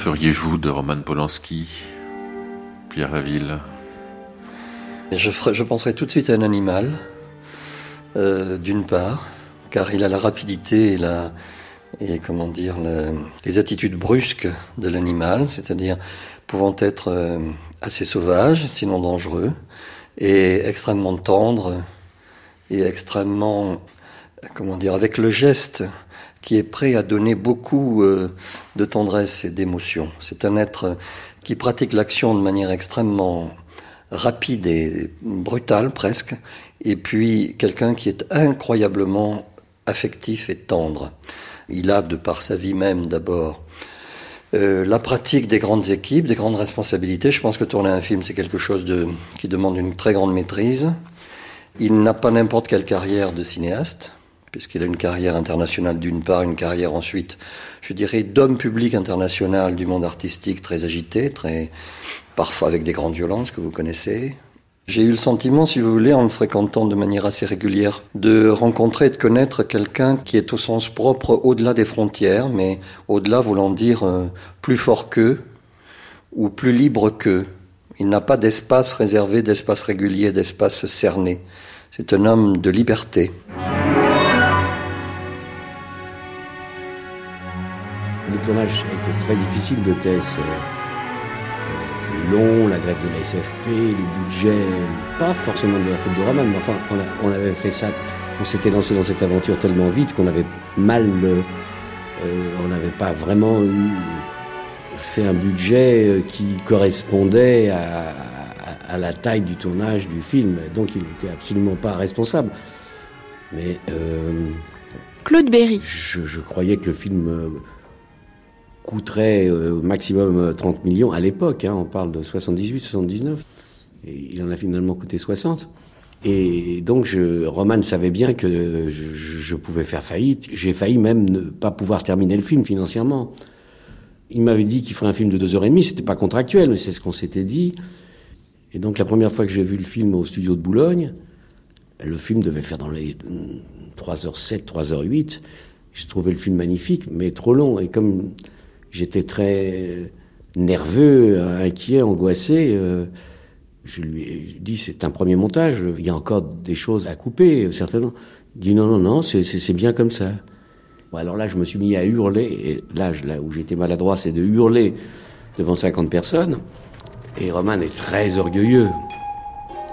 feriez-vous de Roman Polanski, Pierre Laville? Je, je penserais tout de suite à un animal, euh, d'une part, car il a la rapidité et la, et comment dire, les attitudes brusques de l'animal, c'est-à-dire pouvant être euh, assez sauvage, sinon dangereux, et extrêmement tendre, et extrêmement, comment dire, avec le geste qui est prêt à donner beaucoup euh, de tendresse et d'émotion. C'est un être qui pratique l'action de manière extrêmement rapide et brutale presque, et puis quelqu'un qui est incroyablement affectif et tendre. Il a, de par sa vie même d'abord, euh, la pratique des grandes équipes, des grandes responsabilités. Je pense que tourner un film, c'est quelque chose de, qui demande une très grande maîtrise. Il n'a pas n'importe quelle carrière de cinéaste, puisqu'il a une carrière internationale d'une part, une carrière ensuite, je dirais, d'homme public international du monde artistique très agité, très, parfois avec des grandes violences que vous connaissez, j'ai eu le sentiment, si vous voulez, en le fréquentant de manière assez régulière, de rencontrer et de connaître quelqu'un qui est au sens propre au-delà des frontières, mais au-delà voulant dire euh, plus fort qu'eux ou plus libre qu'eux. Il n'a pas d'espace réservé, d'espace régulier, d'espace cerné. C'est un homme de liberté. Le tournage été très difficile de thèse long, la grève de la SFP, le budget, pas forcément de la faute de Roman, mais enfin, on, avait fait ça, on s'était lancé dans cette aventure tellement vite qu'on avait mal, euh, on n'avait pas vraiment eu, fait un budget euh, qui correspondait à, la taille du tournage du film, donc il n'était absolument pas responsable. Mais euh, Claude Berry. Je, je, croyais que le film coûterait euh, au maximum 30 euh, millions à l'époque, hein, on parle de 78, 79. Et il en a finalement coûté 60. Et donc, je, Roman savait bien que je, pouvais faire faillite. J'ai failli même ne pas pouvoir terminer le film financièrement. Il m'avait dit qu'il ferait un film de deux heures et demie. C'était pas contractuel, mais c'est ce qu'on s'était dit. Et donc, la première fois que j'ai vu le film au studio de Boulogne, le film devait faire dans les 3h07, 3h08. J'ai trouvé le film magnifique, mais trop long. Et comme J'étais très nerveux, inquiet, angoissé. Euh, je lui ai dit, c'est un premier montage, il y a encore des choses à couper, certainement. Il dit, non, non, non, c'est bien comme ça. alors là, je me suis mis à hurler, et là, là où j'étais maladroit, c'est de hurler devant 50 personnes. Et Roman est très orgueilleux.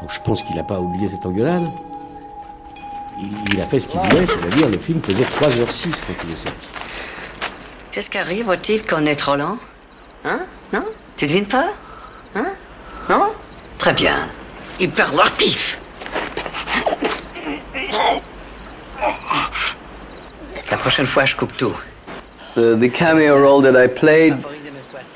Donc je pense qu'il n'a pas oublié cette engueulade. Il, a fait ce qu'il voulait, c'est-à-dire le film faisait 3h06 quand il est sorti. Qu'est-ce qui arrive au titre qu'on est trop lent Hein Non Tu devines pas Hein Non Très bien. Ils perdent leur pif. La prochaine fois, je coupe tout. The, the cameo role that I played,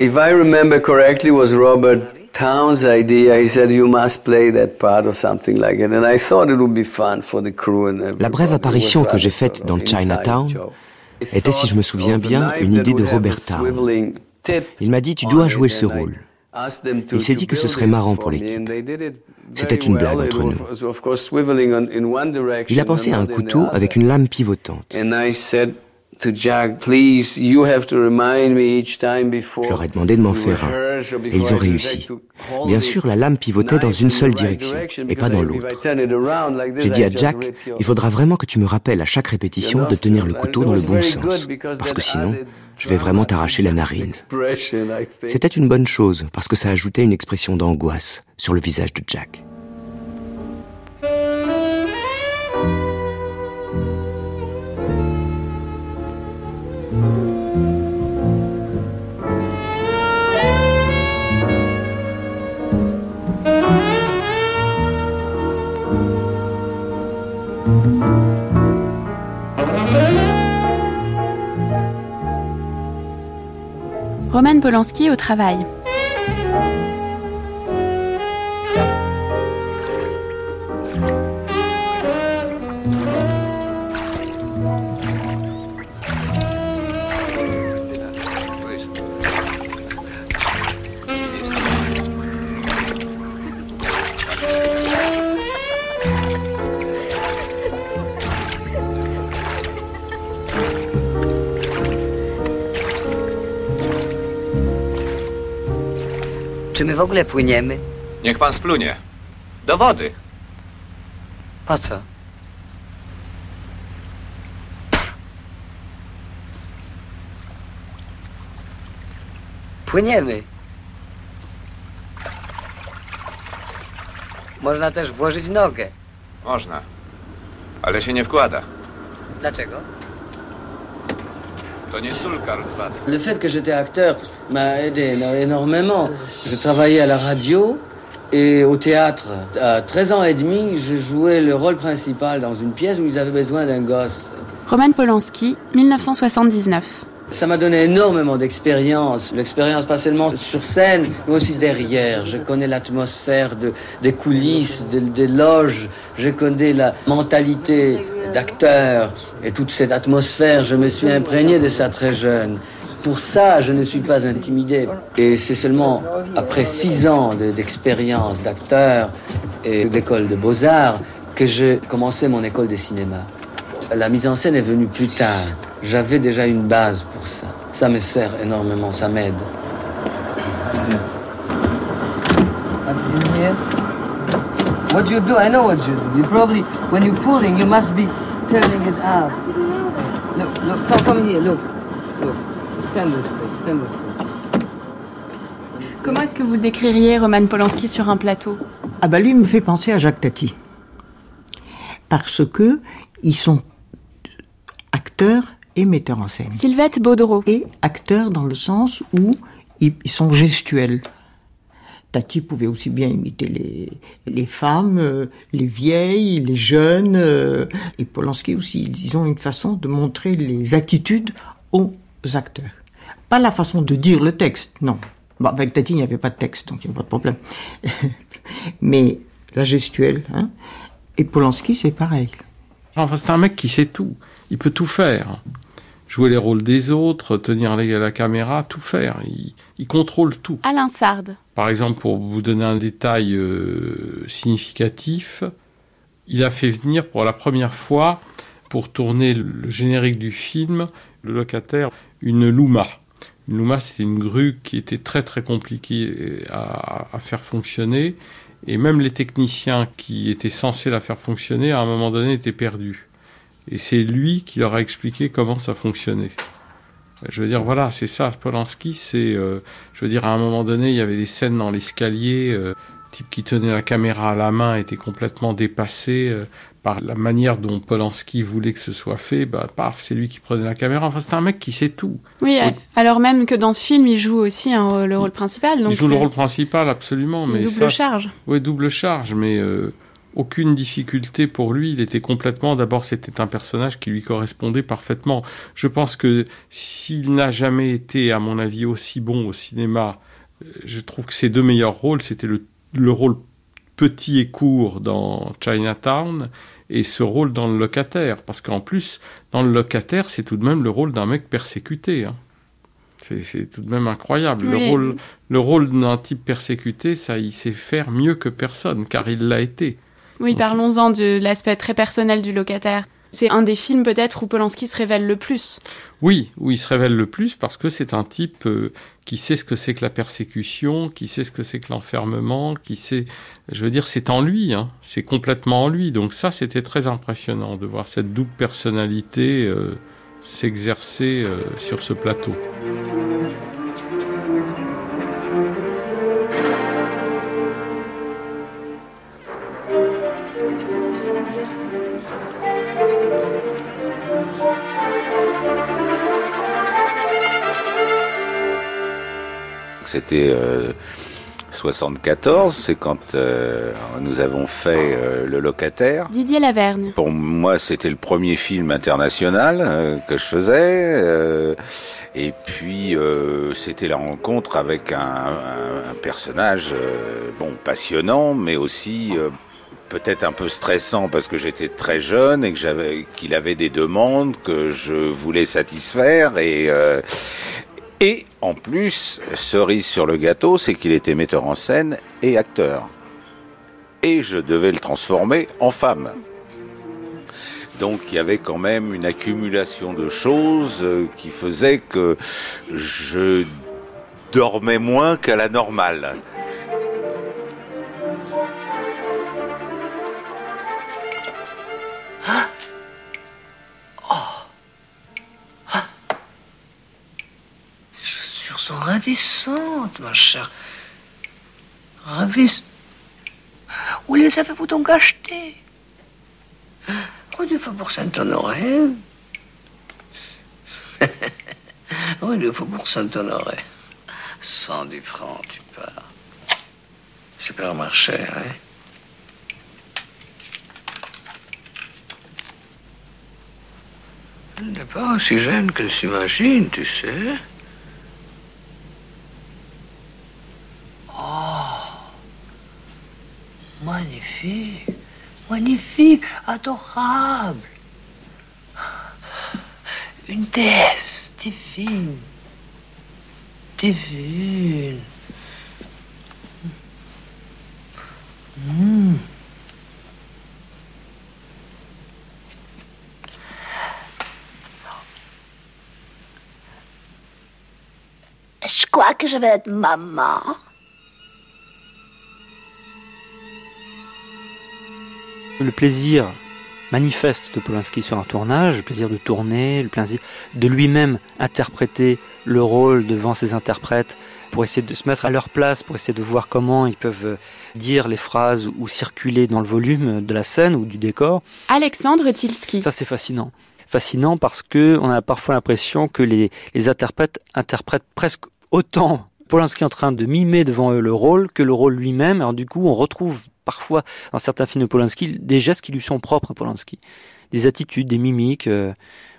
if I remember correctly, was Robert Towns' idea. He said you must play that part or something like it, and I thought it would be fun for the crew and La brève apparition que j'ai faite dans Chinatown était, si je me souviens bien, une idée de Robert Town. Il m'a dit, tu dois jouer ce rôle. Il s'est dit que ce serait marrant pour l'équipe. C'était une blague entre nous. Il a pensé à un couteau avec une lame pivotante. Je leur ai demandé de m'en faire un, et ils ont réussi. Bien sûr, la lame pivotait dans une seule direction, et pas dans l'autre. J'ai dit à Jack, il faudra vraiment que tu me rappelles à chaque répétition de tenir le couteau dans le bon sens, parce que sinon, je vais vraiment t'arracher la narine. C'était une bonne chose, parce que ça ajoutait une expression d'angoisse sur le visage de Jack. Roman Polanski au travail. Czy my w ogóle płyniemy? Niech pan splunie. Do wody. Po co? Płyniemy. Można też włożyć nogę. Można. Ale się nie wkłada. Dlaczego? Le fait que j'étais acteur m'a aidé énormément. Je travaillais à la radio et au théâtre. À 13 ans et demi, je jouais le rôle principal dans une pièce où ils avaient besoin d'un gosse. Roman Polanski, 1979. Ça m'a donné énormément d'expérience. L'expérience pas seulement sur scène, mais aussi derrière. Je connais l'atmosphère de, des coulisses, des de loges. Je connais la mentalité d'acteur. Et toute cette atmosphère, je me suis imprégné de ça très jeune. Pour ça, je ne suis pas intimidé. Et c'est seulement après six ans d'expérience d'acteur et d'école de beaux-arts que j'ai commencé mon école de cinéma. La mise en scène est venue plus tard. J'avais déjà une base pour ça. Ça me sert énormément, ça m'aide. What you do, I know what you do. You probably, when you're pulling, you must be turning his arm. Look, look, come, come here, look. Look, turn this way, turn this way. Comment est-ce que vous décririez Roman Polanski sur un plateau? Ah bah lui il me fait penser à Jacques Tati. Parce que ils sont acteurs et metteurs en scène. Sylvette Baudreau. Et acteurs dans le sens où ils sont gestuels. Tati pouvait aussi bien imiter les, les femmes, euh, les vieilles, les jeunes, euh, et Polanski aussi. Ils ont une façon de montrer les attitudes aux acteurs. Pas la façon de dire le texte, non. Avec Tati, il n'y avait pas de texte, donc il n'y a pas de problème. Mais la gestuelle, hein. Et Polanski, c'est pareil. Enfin, c'est un mec qui sait tout. Il peut tout faire. Jouer les rôles des autres, tenir la, la caméra, tout faire. Il, il, contrôle tout. Alain Sard. Par exemple, pour vous donner un détail euh, significatif, il a fait venir pour la première fois, pour tourner le générique du film, le locataire, une Luma. Une Luma, c'était une grue qui était très très compliquée à, à faire fonctionner. Et même les techniciens qui étaient censés la faire fonctionner, à un moment donné, étaient perdus. Et c'est lui qui leur a expliqué comment ça fonctionnait. Je veux dire, voilà, c'est ça, Polanski, c'est... Euh, je veux dire, à un moment donné, il y avait des scènes dans l'escalier, euh, type qui tenait la caméra à la main était complètement dépassé euh, par la manière dont Polanski voulait que ce soit fait. Bah, paf, c'est lui qui prenait la caméra. Enfin, c'est un mec qui sait tout. Oui, oui, alors même que dans ce film, il joue aussi un, le rôle principal. Donc il joue le rôle principal, absolument. Mais double ça, charge. Oui, double charge, mais aucune difficulté pour lui. Il était complètement. D'abord, c'était un personnage qui lui correspondait parfaitement. Je pense que s'il n'a jamais été, à mon avis, aussi bon au cinéma, je trouve que ses deux meilleurs rôles, c'était le, le, rôle petit et court dans Chinatown et ce rôle dans le locataire. Parce qu'en plus, dans le locataire, c'est tout de même le rôle d'un mec persécuté. Hein. C'est tout de même incroyable. Oui. Le rôle, le rôle d'un type persécuté, ça, il sait faire mieux que personne, car il l'a été. Oui, parlons-en de l'aspect très personnel du locataire. C'est un des films peut-être où Polanski se révèle le plus. Oui, où il se révèle le plus parce que c'est un type euh, qui sait ce que c'est que la persécution, qui sait ce que c'est que l'enfermement, qui sait, je veux dire, c'est en lui, hein, c'est complètement en lui. Donc ça, c'était très impressionnant de voir cette double personnalité euh, s'exercer euh, sur ce plateau. C'était euh, 74, c'est quand euh, nous avons fait euh, Le Locataire. Didier Lavergne. Pour moi, c'était le premier film international euh, que je faisais. et puis, c'était la rencontre avec un, un, un personnage, bon, passionnant, mais aussi peut-être un peu stressant parce que j'étais très jeune et que j'avais qu'il avait des demandes que je voulais satisfaire et euh, et en plus cerise sur le gâteau c'est qu'il était metteur en scène et acteur. Et je devais le transformer en femme. Donc il y avait quand même une accumulation de choses qui faisait que je dormais moins qu'à la normale sont ravissantes, ma chère. Ravissantes. Où les avez-vous donc achetées? Rue du Faubourg Saint-Honoré. Rue du Faubourg Saint-Honoré. 110 francs, tu pars. Supermarché, hein Elle n'est pas aussi jeune qu'elle s'imagine, tu sais. Oh Magnifique Magnifique Adorable Une déesse divine Divine Hmm. Je crois que je vais être maman. Le plaisir manifeste de Polanski sur un tournage, le plaisir de tourner, le plaisir de lui-même interpréter le rôle devant ses interprètes pour essayer de se mettre à leur place, pour essayer de voir comment ils peuvent dire les phrases ou circuler dans le volume de la scène ou du décor. Alexandre Tilski. Ça c'est fascinant. Fascinant parce que on a parfois l'impression que les, les interprètes interprètent presque autant Polanski en train de mimer devant eux le rôle que le rôle lui-même. Alors du coup, on retrouve parfois dans certains films de Polanski des gestes qui lui sont propres à Polanski, des attitudes, des mimiques. Euh,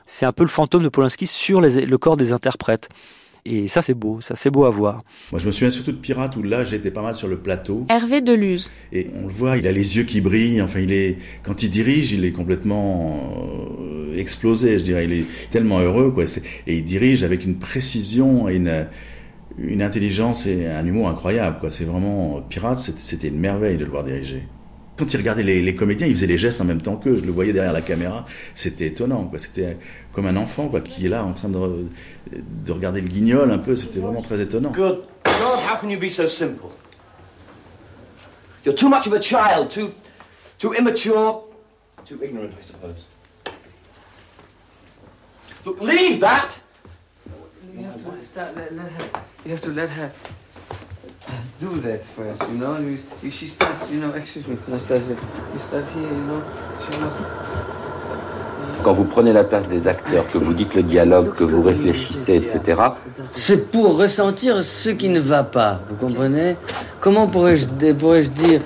c'est un peu le fantôme de Polanski sur les, le corps des interprètes. Et ça, c'est beau, ça, c'est beau à voir. Moi, je me souviens surtout de Pirate où là, j'étais pas mal sur le plateau. Hervé Deluse. Et on le voit, il a les yeux qui brillent. Enfin, il est, quand il dirige, il est complètement euh, explosé, je dirais. Il est tellement heureux, quoi. Et il dirige avec une précision et une, une intelligence et un humour incroyable. C'est vraiment Pirate, c'était une merveille de le voir diriger. Quand il regardait les, comédiens, il faisait les gestes en même temps qu'eux. Je le voyais derrière la caméra. C'était étonnant. C'était comme un enfant quoi, qui est là en train de, de regarder le guignol un peu. C'était vraiment très étonnant. God, how can you be so simple? You're too much of a child, too, immature, too ignorant, I suppose. Leave that. You have to start, let, let her, you have to let her do that first, you know. You, she starts, you know, excuse me, Anastasia, you start here, you know. She must... Quand vous prenez la place des acteurs, que vous dites le dialogue, que vous réfléchissez, etc. C'est pour ressentir ce qui ne va pas, vous comprenez? Comment pourrais-je pourrais dire?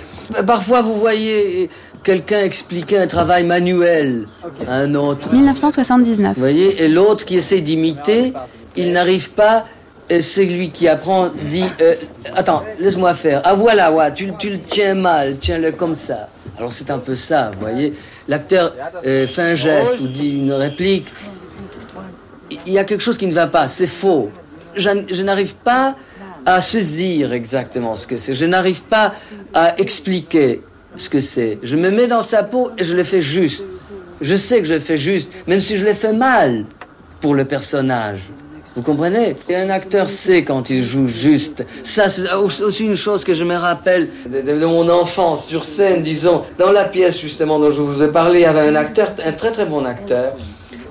Parfois, vous voyez quelqu'un expliquer un travail manuel à un autre. 1979. Vous voyez Et l'autre qui essaie d'imiter, il n'arrive pas et celui qui apprend dit euh, Attends, laisse-moi faire. Ah voilà, tu, le tiens mal, tiens-le comme ça. Alors c'est un peu ça, vous voyez. L'acteur euh, fait un geste ou dit une réplique. Il y a quelque chose qui ne va pas, c'est faux. Je n'arrive pas à saisir exactement ce que c'est. Je n'arrive pas à expliquer ce que c'est. Je me mets dans sa peau et je le fais juste. Je sais que je le fais juste, même si je le fais mal pour le personnage. Vous comprenez? Un acteur sait quand il joue juste. Ça, c'est aussi une chose que je me rappelle de, mon enfance sur scène, disons. Dans la pièce, justement, dont je vous ai parlé, il y avait un acteur, un très très bon acteur.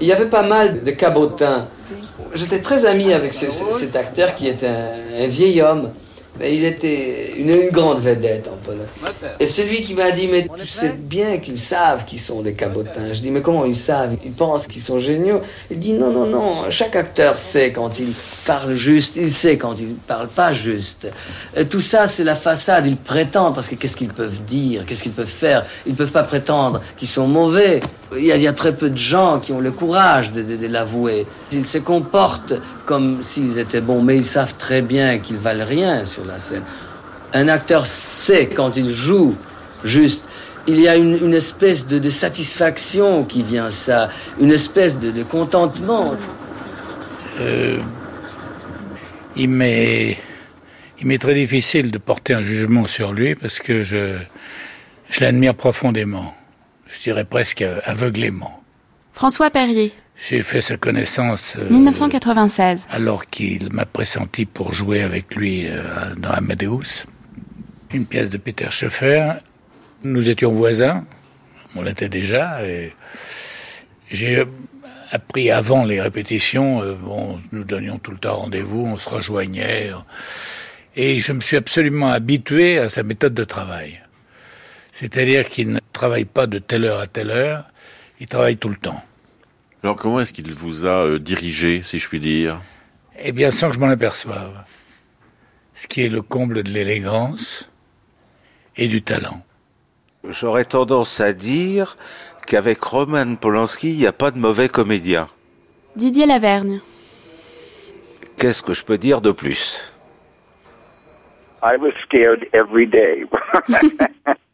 Il y avait pas mal de cabotins. J'étais très ami avec ce, ce, cet acteur qui un, un vieil homme. Mais il était une, une, grande vedette en Pologne. Et c'est lui qui m'a dit, mais tu sais bien qu'ils savent qu'ils sont des cabotins. Je dis, mais comment ils savent? Ils pensent qu'ils sont géniaux. Il dit, non, non, non, chaque acteur sait quand il parle juste, il sait quand il parle pas juste. Et tout ça, c'est la façade. Ils prétendent, parce que qu'est-ce qu'ils peuvent dire? Qu'est-ce qu'ils peuvent faire? Ils ne peuvent pas prétendre qu'ils sont mauvais. Il y, a, très peu de gens qui ont le courage de, l'avouer. Ils se comportent comme s'ils étaient bons, mais ils savent très bien qu'ils valent rien sur la scène. Un acteur sait quand il joue juste. Il y a une, espèce de, satisfaction qui vient ça, une espèce de, contentement. Euh, il m'est, très difficile de porter un jugement sur lui parce que je l'admire profondément je dirais presque aveuglément. François Perrier. J'ai fait sa connaissance. Euh, 1996. Alors qu'il m'a pressenti pour jouer avec lui euh, dans Amadeus, une pièce de Peter Schoeffer. Nous étions voisins, on l'était déjà. Et j'ai appris avant les répétitions, euh, bon, nous donnions tout le temps rendez-vous, on se rejoignait. Et je me suis absolument habitué à sa méthode de travail. C'est-à-dire qu'il ne travaille pas de telle heure à telle heure, il travaille tout le temps. Alors comment est-ce qu'il vous a euh, dirigé, si je puis dire? Eh bien, sans que je m'en aperçoive. Ce qui est le comble de l'élégance et du talent. J'aurais tendance à dire qu'avec Roman Polanski, il n'y a pas de mauvais comédien. Didier Lavergne. Qu'est-ce que je peux dire de plus? I was scared every day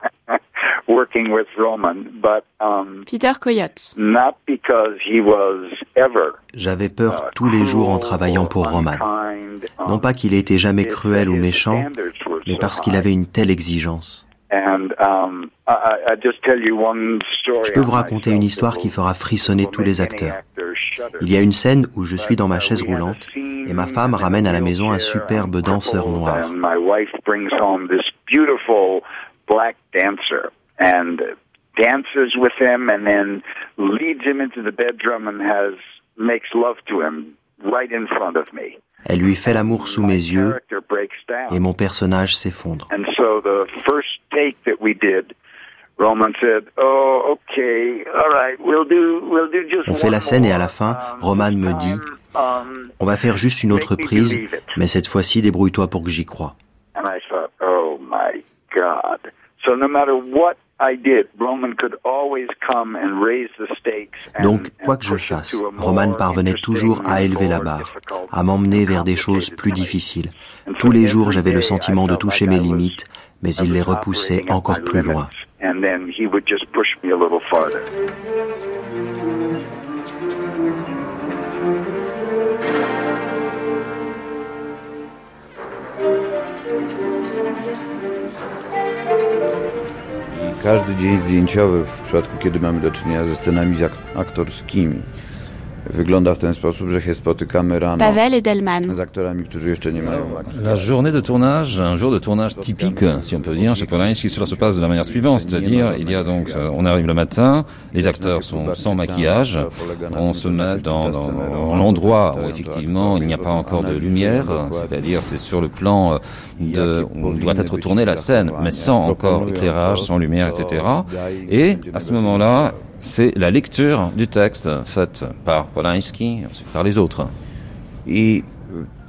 working with Roman, but um, Peter Coyote. not because he was ever J'avais peur tous les jours en travaillant pour Roman. Non pas qu'il ait été jamais cruel ou méchant, mais parce qu'il avait une telle exigence. And I, I I just tell you one story. Je peux vous raconter une histoire qui fera frissonner tous les acteurs. Il y a une scène où je suis dans ma chaise roulante et ma femme ramène à la maison un superbe danseur noir. Elle lui fait l'amour sous mes yeux et mon personnage s'effondre. And so the first take that we did, Roman said, "Oh, okay, all right, we'll do, we'll do just On fait la scène et à la fin, Roman me dit Um, On va faire juste une autre prise, mais cette fois-ci débrouille-toi pour que j'y croie. and I thought, oh my God. So no matter what I did, Roman could always come and raise the stakes. And, Donc, quoi que je fasse, Roman parvenait toujours à élever la barre, à m'emmener vers des choses plus difficiles. Tous les jours, j'avais le sentiment de toucher mes limites, mais il les repoussait encore plus loin. każdy dzień zdjęciowy, w przypadku kiedy mamy do czynienia ze scenami ak- aktorskimi, wygląda w ten sposób, że się spotykamy rano Pavel Edelman. z aktorami, którzy jeszcze nie mają La journée de tournage, un jour de tournage typique, si on peut dire, chez Polanski, cela se passe de la manière suivante, c'est-à-dire, il y a donc, euh, on arrive le matin, les acteurs sont sans maquillage, on se met dans, dans- dans l'endroit où effectivement il n'y a pas encore de lumière, c'est-à-dire c'est sur le plan euh, de, où doit être tournée la scène, mais sans encore éclairage, sans lumière, etc. Et à ce moment-là, c'est la lecture du texte faite par Polanski, ensuite par les autres. I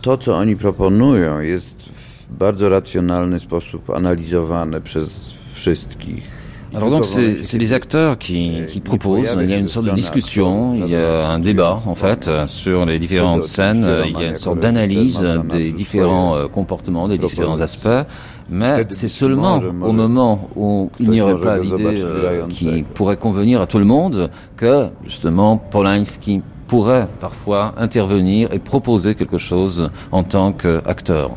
to, co oni proponują, jest w bardzo racjonalny sposób analizowane przez wszystkich. Alors donc c'est les acteurs qui, qui proposent, il y a une sorte de discussion, il y a un débat en fait sur les différentes scènes, il y a une sorte d'analyse des différents euh, comportements, des différents aspects, mais c'est seulement au moment où il n'y aurait pas d'idée euh, qui pourrait convenir à tout le monde que justement Polanski pourrait parfois intervenir et proposer quelque chose en tant qu'acteur.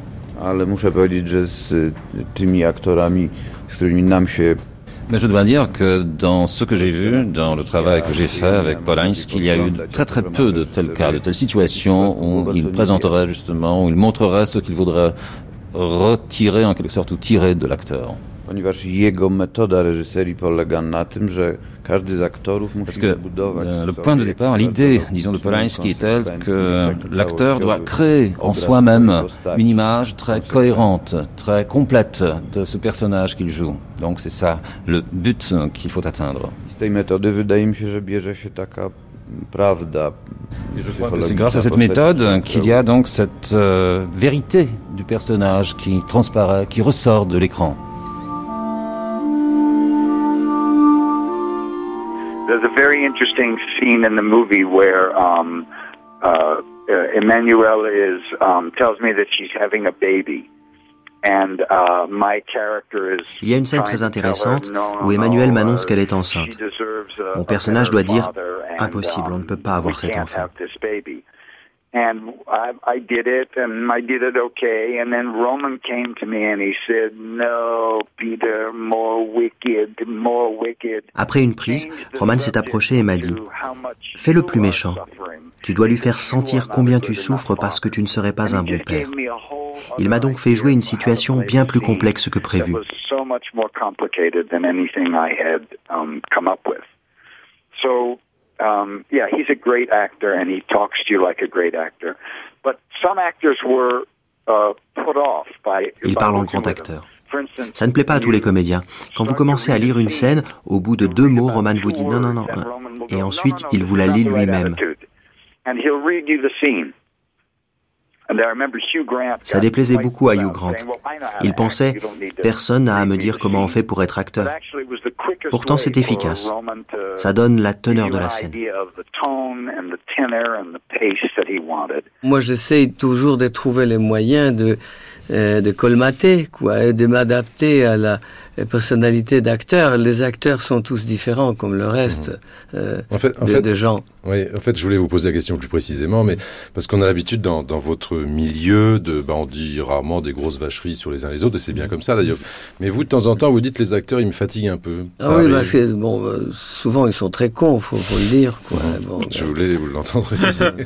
Mais je dois dire que dans ce que j'ai vu, dans le travail que j'ai fait avec Polanski, il y a eu très très peu de tels cas, de telles situations où il présenterait justement, où il montrerait ce qu'il voudrait retirer en quelque sorte ou tirer de l'acteur. ponieważ jego metoda reżyserii polega na tym, że każdy z aktorów musi Parce que zbudować w le point de départ, l'idée, disons, de Polanski est telle que l'acteur doit créer en soi-même une image très cohérente, très complète de ce personnage qu'il joue. Donc c'est ça le but qu'il faut atteindre. Z tej metody wydaje mi się, że bierze się taka prawda. C'est grâce à cette méthode qu'il y a donc cette euh, vérité du personnage qui transparaît, qui ressort de l'écran. There's a very interesting scene in the movie where um, uh, uh, Emmanuel is um, tells me that she's having a baby. And uh, my character is Il y a une scène très intéressante où Emmanuel m'annonce qu'elle est enceinte. Mon personnage doit dire Impossible, on ne peut pas avoir cet enfant. And I, I did it, and I did it okay. And then Roman came to me and he said, "No, Peter, more wicked, more wicked." Après une prise, Roman s'est approché et m'a dit Fais-le plus méchant. Tu dois lui faire sentir combien tu souffres parce que tu ne serais pas un bon père. Il m'a donc fait jouer une situation bien plus complexe que prévu. so much more complicated than anything I had um, come up with. So, um, yeah, he's a great actor and he talks to you like a great actor. But some actors were uh, put off by. Il by parle en grand acteur. Ça ne plaît pas à tous les comédiens. Quand vous commencez à lire une scène, au bout de deux mots, Roman vous dit non, non, non. Et ensuite, il vous la lit lui-même. and he'll read you the scene. And I remember Hugh Grant. Ça déplaisait beaucoup à Hugh Grant. Il pensait, personne n'a à me dire comment on fait pour être acteur. Pourtant, c'est efficace. Ça donne la teneur de la scène. Moi, j'essaye toujours de trouver les moyens de, euh, de colmater, quoi, et de m'adapter à la personnalité d'acteur. Les acteurs sont tous différents, comme le reste euh, En fait, en de, fait, de gens. Oui, en fait, je voulais vous poser la question plus précisément, mais parce qu'on a l'habitude dans, dans votre milieu de, bah, on dit rarement des grosses vacheries sur les uns les autres, et c'est bien comme ça d'ailleurs. Mais vous, de temps en temps, vous dites les acteurs, ils me fatiguent un peu. Ça Ah oui, arrive. parce que bon, euh, souvent ils sont très cons, faut, faut le dire. Quoi. Bon, Je voulais vous l'entendre.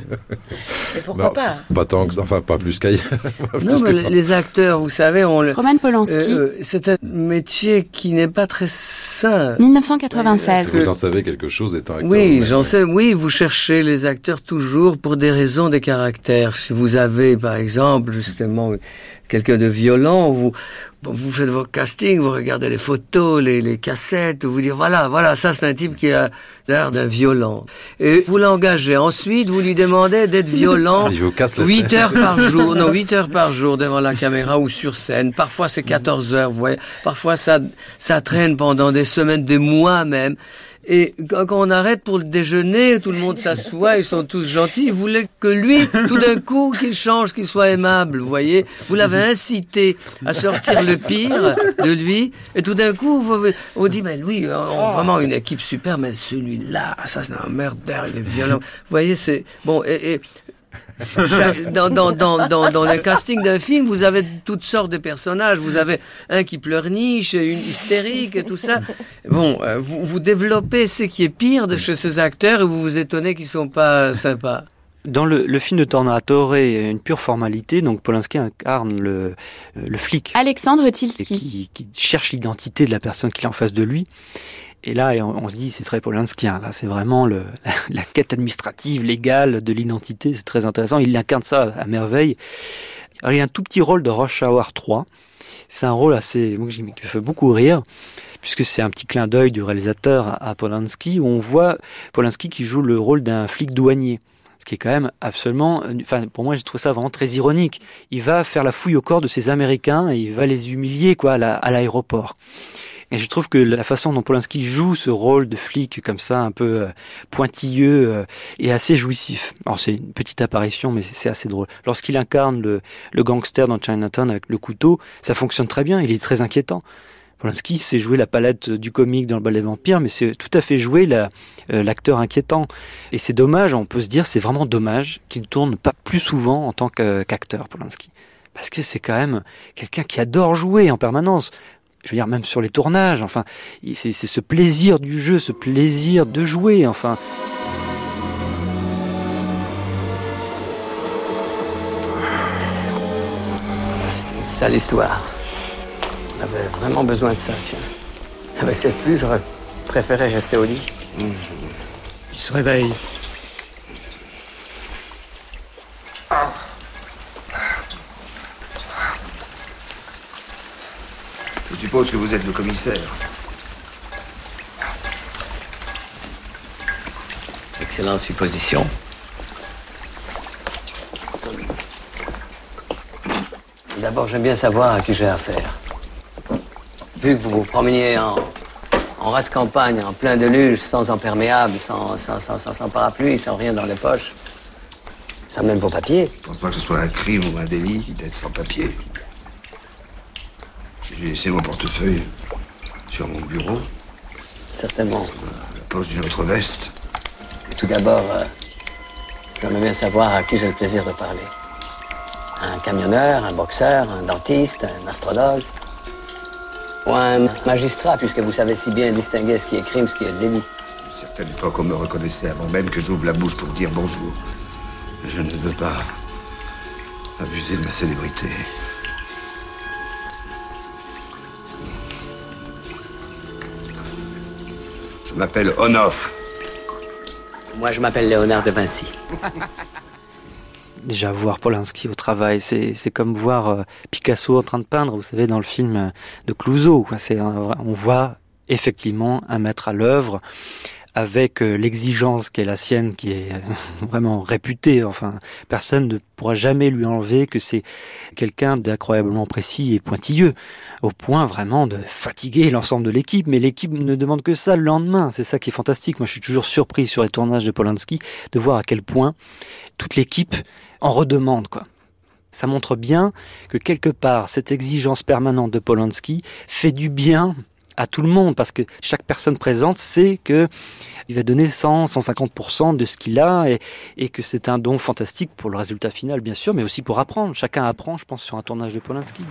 Mais pourquoi pas? Pas tant que ça, enfin pas plus qu'ailleurs. Non, mais que- les- les acteurs, vous savez, on le. Roman Polanski. Euh, euh, c'est un métier qui n'est pas très sain. 1996. Vous en savez quelque chose étant acteur. Oui, j'en sais. Oui, vous cherchez les acteurs toujours pour des raisons de caractère. Si vous avez, par exemple, justement, quelqu'un de violent, vous bon, vous faites vos castings, vous regardez les photos, les, les cassettes, vous dites voilà, voilà, ça c'est un type qui a l'air d'un violent. Et vous l'engagez. Ensuite, vous lui demandez d'être violent Il vous casse la 8 tête. heures par jour, non, 8 heures par jour devant la caméra ou sur scène. Parfois c'est 14 heures, vous voyez. Parfois ça, ça traîne pendant des semaines, des mois même. Et quand on arrête pour le déjeuner, tout le monde s'assoit, ils sont tous gentils. Vous voulez que lui, tout d'un coup, qu'il change, qu'il soit aimable, vous voyez. Vous l'avez incité à sortir le pire de lui. Et tout d'un coup, on dit, mais lui, on a vraiment une équipe super, mais celui-là, ça c'est un merdeur, il est violent. Vous voyez, c'est... Bon, et... et dans, dans, dans, dans, dans le casting d'un film, vous avez toutes sortes de personnages. Vous avez un qui pleurniche, une hystérique et tout ça. Bon, euh, vous, vous développez ce qui est pire de chez ces acteurs et vous vous étonnez qu'ils sont pas sympas. Dans le, le film de Tornatore, une pure formalité, donc Polanski incarne le, le flic Alexandre Tilski. qui, qui cherche l'identité de la personne qui est en face de lui. Et là, on, se dit, c'est très Polanskien. Là, c'est vraiment la, quête administrative, légale de l'identité. C'est très intéressant. Il incarne ça à merveille. Il y a un tout petit rôle de Rush Hour 3. C'est un rôle assez, qui me fait beaucoup rire, puisque c'est un petit clin d'œil du réalisateur à, Polanski, où on voit Polanski qui joue le rôle d'un flic douanier. Ce qui est quand même absolument, enfin pour moi j'ai trouvé ça vraiment très ironique. Il va faire la fouille au corps de ces Américains et il va les humilier quoi à l'aéroport. Et je trouve que la façon dont Polanski joue ce rôle de flic comme ça, un peu euh, pointilleux, euh, est assez jouissif. Alors c'est une petite apparition, mais c'est assez drôle. Lorsqu'il incarne le, gangster dans Chinatown avec le couteau, ça fonctionne très bien. Il est très inquiétant. Polanski sait jouer la palette du comique dans le bal des vampires, mais c'est tout à fait jouer euh, l'acteur inquiétant. Et c'est dommage, on peut se dire, c'est vraiment dommage qu'il ne tourne pas plus souvent en tant qu'acteur, Polanski. Parce que c'est quand même quelqu'un qui adore jouer en permanence. Je veux dire, même sur les tournages, enfin, c'est c'est ce plaisir du jeu, ce plaisir de jouer, enfin. C'est une sale histoire. On avait vraiment besoin de ça, tiens. Avec cette pluie, j'aurais préféré rester au lit. Il se réveille. Je suppose que vous êtes le commissaire. Excellente supposition. D'abord, j'aime bien savoir à qui j'ai affaire. Vu que vous vous promeniez en, en race campagne, en plein déluge, sans imperméable, sans, sans, sans, parapluie, sans rien dans les poches, sans même vos papiers. Je pense pas que ce soit un crime ou un délit d'être sans papier. J'ai laissé mon portefeuille sur mon bureau, Certainement. à la poche d'une autre veste. Tout d'abord, euh, j'aimerais bien savoir à qui j'ai le plaisir de parler. Un camionneur, un boxeur, un dentiste, un astrologue. Ou un magistrat, puisque vous savez si bien distinguer ce qui est crime, ce qui est délit. À une certaine époque, on me reconnaissait avant même que j'ouvre la bouche pour dire bonjour. Je ne veux pas abuser de ma célébrité. M'appelle Onoff. Moi, je m'appelle Léonard de Vinci. Déjà, voir Polanski au travail, c'est comme voir euh, Picasso en train de peindre, vous savez, dans le film euh, de Clouseau. On voit effectivement un maître à l'œuvre avec euh, l'exigence qui est la sienne, qui est vraiment réputée. Enfin, personne ne pourra jamais lui enlever que c'est quelqu'un d'incroyablement précis et pointilleux, au point vraiment de fatiguer l'ensemble de l'équipe. Mais l'équipe ne demande que ça le lendemain. C'est ça qui est fantastique. Moi, je suis toujours surpris sur les tournages de Polanski de voir à quel point toute l'équipe en redemande, quoi. Ça montre bien que quelque part, cette exigence permanente de Polanski fait du bien à tout le monde parce que chaque personne présente sait que il va donner 100, 150% de ce qu'il a et, et que c'est un don fantastique pour le résultat final bien sûr, mais aussi pour apprendre. Chacun apprend, je pense, sur un tournage de Polanski.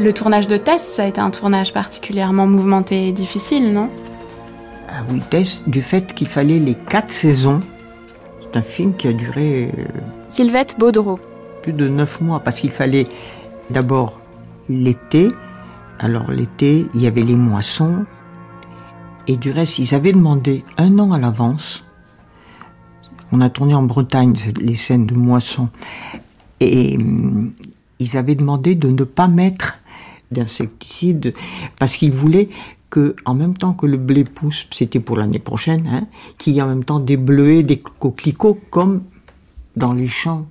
Le tournage de Tess, ça a été un tournage particulièrement mouvementé et difficile, non? Ah oui, Tess, du fait qu'il fallait les quatre saisons. C'est un film qui a duré. Euh, Sylvette Baudreau. Plus de neuf mois, parce qu'il fallait d'abord l'été. Alors l'été, il y avait les moissons. Et du reste, ils avaient demandé un an à l'avance. On a tourné en Bretagne les scènes de moissons. Et hum, ils avaient demandé de ne pas mettre d'insecticides parce qu'ils voulaient que, en même temps que le blé pousse, c'était pour l'année prochaine, hein, qu'il y ait en même temps des bleuets, des coquelicots, comme dans les champs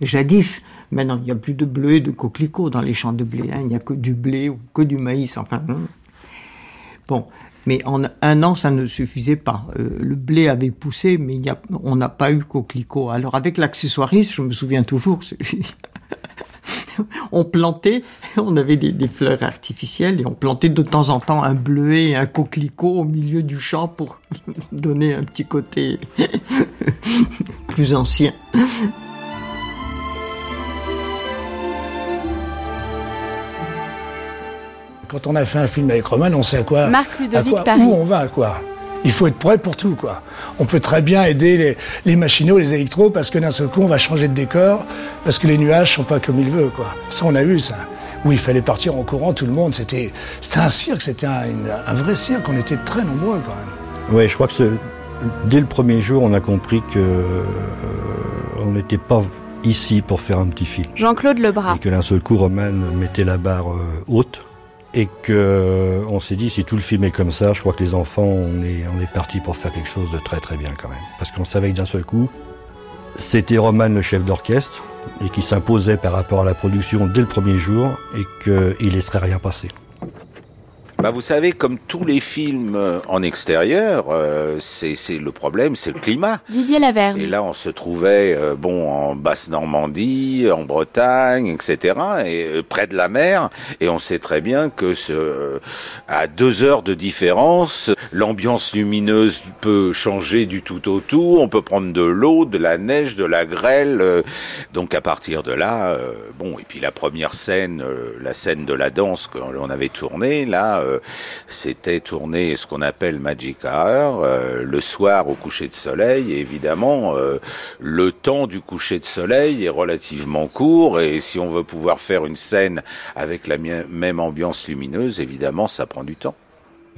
jadis. Maintenant, il n'y a plus de bleuets, de coquelicots dans les champs de blé. Hein, il n'y a que du blé ou que du maïs. Enfin, hein. bon. Mais en un an, ça ne suffisait pas. Euh, le blé avait poussé, mais on n'a pas eu coquelicot. Alors avec l'accessoiriste, je me souviens toujours, on plantait, on avait des, fleurs artificielles et on plantait de temps en temps un bleuet et un coquelicot au milieu du champ pour donner un petit côté plus ancien. Quand on a fait un film avec Roman, on sait à quoi, Marc Ludovic à où on va, quoi il faut être prêt pour tout, quoi. On peut très bien aider les, les machinaux, les électros, parce que d'un seul coup, on va changer de décor, parce que les nuages sont pas comme il veut, quoi. Ça, on a eu ça. Où il fallait partir en courant, tout le monde. C'était, c'était un cirque, c'était un, un, vrai cirque. On était très nombreux, quand même. Oui, je crois que dès le premier jour, on a compris que euh, on n'était pas ici pour faire un petit film. Jean-Claude Lebras. Et que d'un seul coup, Roman mettait la barre euh, haute et que on s'est dit si tout le film est comme ça, je crois que les enfants on est on est parti pour faire quelque chose de très très bien quand même parce qu'on savait que d'un seul coup c'était Roman le chef d'orchestre et qui s'imposait par rapport à la production dès le premier jour et qu'il laisserait rien passer. Bah vous savez, comme tous les films euh, en extérieur, euh, c'est le problème, c'est le climat. Didier Laverne. Et là, on se trouvait euh, bon en basse Normandie, en Bretagne, etc., et près de la mer. Et on sait très bien que ce, à deux heures de différence, l'ambiance lumineuse peut changer du tout au tout. On peut prendre de l'eau, de la neige, de la grêle. donc à partir de là, bon, et puis la première scène, la scène de la danse qu'on avait tournée, là euh, c'était tourné ce qu'on appelle Magic Hour, euh, le soir au coucher de soleil. Et évidemment, euh, le temps du coucher de soleil est relativement court. Et si on veut pouvoir faire une scène avec la même ambiance lumineuse, évidemment, ça prend du temps.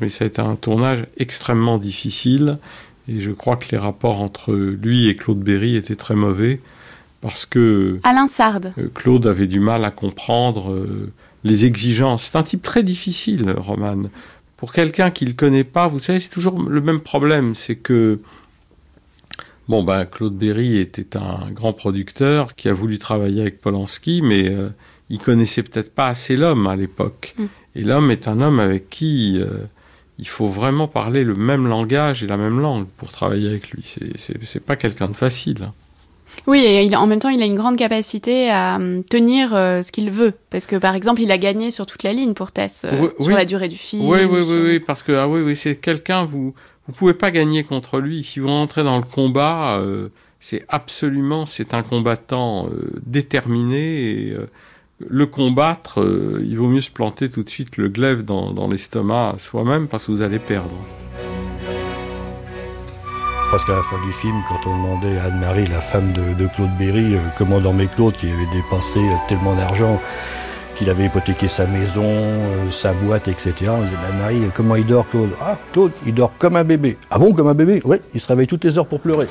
Mais ça a été un tournage extrêmement difficile. Et je crois que les rapports entre lui et Claude Berry étaient très mauvais parce que Alain Sard. Claude avait du mal à comprendre les exigences. C'est un type très difficile, Roman. Pour quelqu'un qui ne le connaît pas, vous savez, c'est toujours le même problème. C'est que, bon, ben, Claude Berry était un grand producteur qui a voulu travailler avec Polanski, mais euh, il connaissait peut-être pas assez l'homme à l'époque. Mm. Et l'homme est un homme avec qui euh, il faut vraiment parler le même langage et la même langue pour travailler avec lui. C'est pas quelqu'un de facile. Oui, et en même temps, il a une grande capacité à hum, tenir euh, ce qu'il veut. Parce que, par exemple, il a gagné sur toute la ligne pour Tess, euh, sur la durée du film. Oui, oui, oui, oui, parce que ah oui, oui, c'est quelqu'un, vous, vous pouvez pas gagner contre lui. Si vous rentrez dans le combat, euh, c'est absolument, c'est un combattant déterminé et le combattre, il vaut mieux se planter tout de suite le glaive dans, dans l'estomac soi-même parce que vous allez perdre. Parce qu'à la fin du film, quand on demandait à Anne-Marie, la femme de, de Claude Berry, comment dormait Claude, qui avait dépensé tellement d'argent, qu'il avait hypothéqué sa maison, euh, sa boîte, etc. On disait, bah, Marie, comment il dort, Claude? Ah, Claude, il dort comme un bébé. Ah bon, comme un bébé? Oui, il se réveille toutes les heures pour pleurer.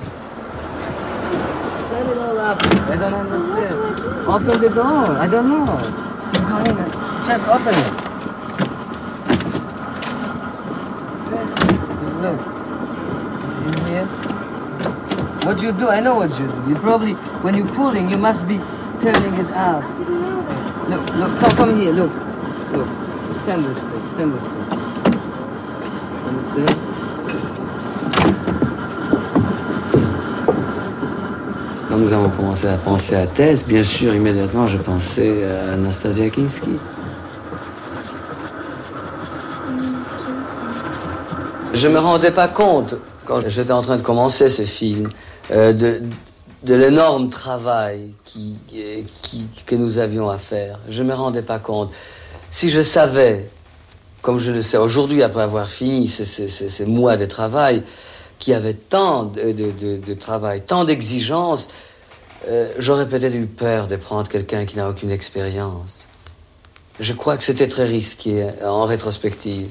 What you do, I know what you do. You probably, when you're pulling, you must be turning it out. I didn't know this. Look, look, come, come here, look. Look. Turn this way, turn this. Understand? Quand nous avons commencé à penser à Thèse, bien sûr, immédiatement, je pensais à Anastasia Kinski. Je me rendais pas compte, quand j'étais en train de commencer ce film, euh, de, l'énorme travail que nous avions à faire. Je ne me rendais pas compte. Si je savais, comme je le sais aujourd'hui après avoir fini ces, mois de travail, qui avait tant de, travail, tant d'exigences, euh, j'aurais peut-être eu peur de prendre quelqu'un qui n'a aucune expérience. Je crois que c'était très risqué en rétrospective.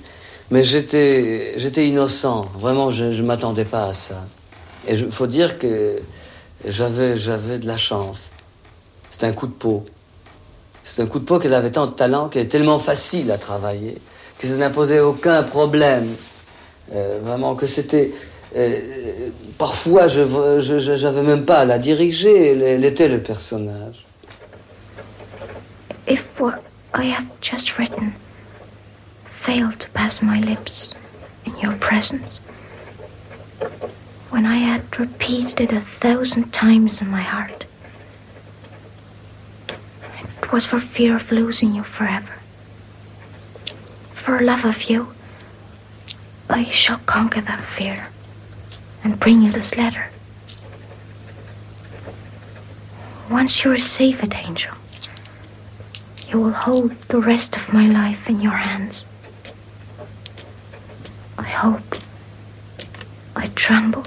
Mais j'étais, j'étais innocent. Vraiment, je ne m'attendais pas à ça. Et il faut dire que j'avais, j'avais de la chance. C'était un coup de peau. C'est un coup de peau qu'elle avait tant de talent, qu'elle est tellement facile à travailler, que ça n'imposait aucun problème. Euh, vraiment que c'était... Euh, parfois, je n'avais même pas à la diriger, elle, elle, était le personnage. If what I have just written failed to pass my lips in your presence, when I had repeated it a thousand times in my heart. It was for fear of losing you forever. For love of you, I shall conquer that fear and bring you this letter. Once you receive it, Angel, you will hold the rest of my life in your hands. I hope. I tremble.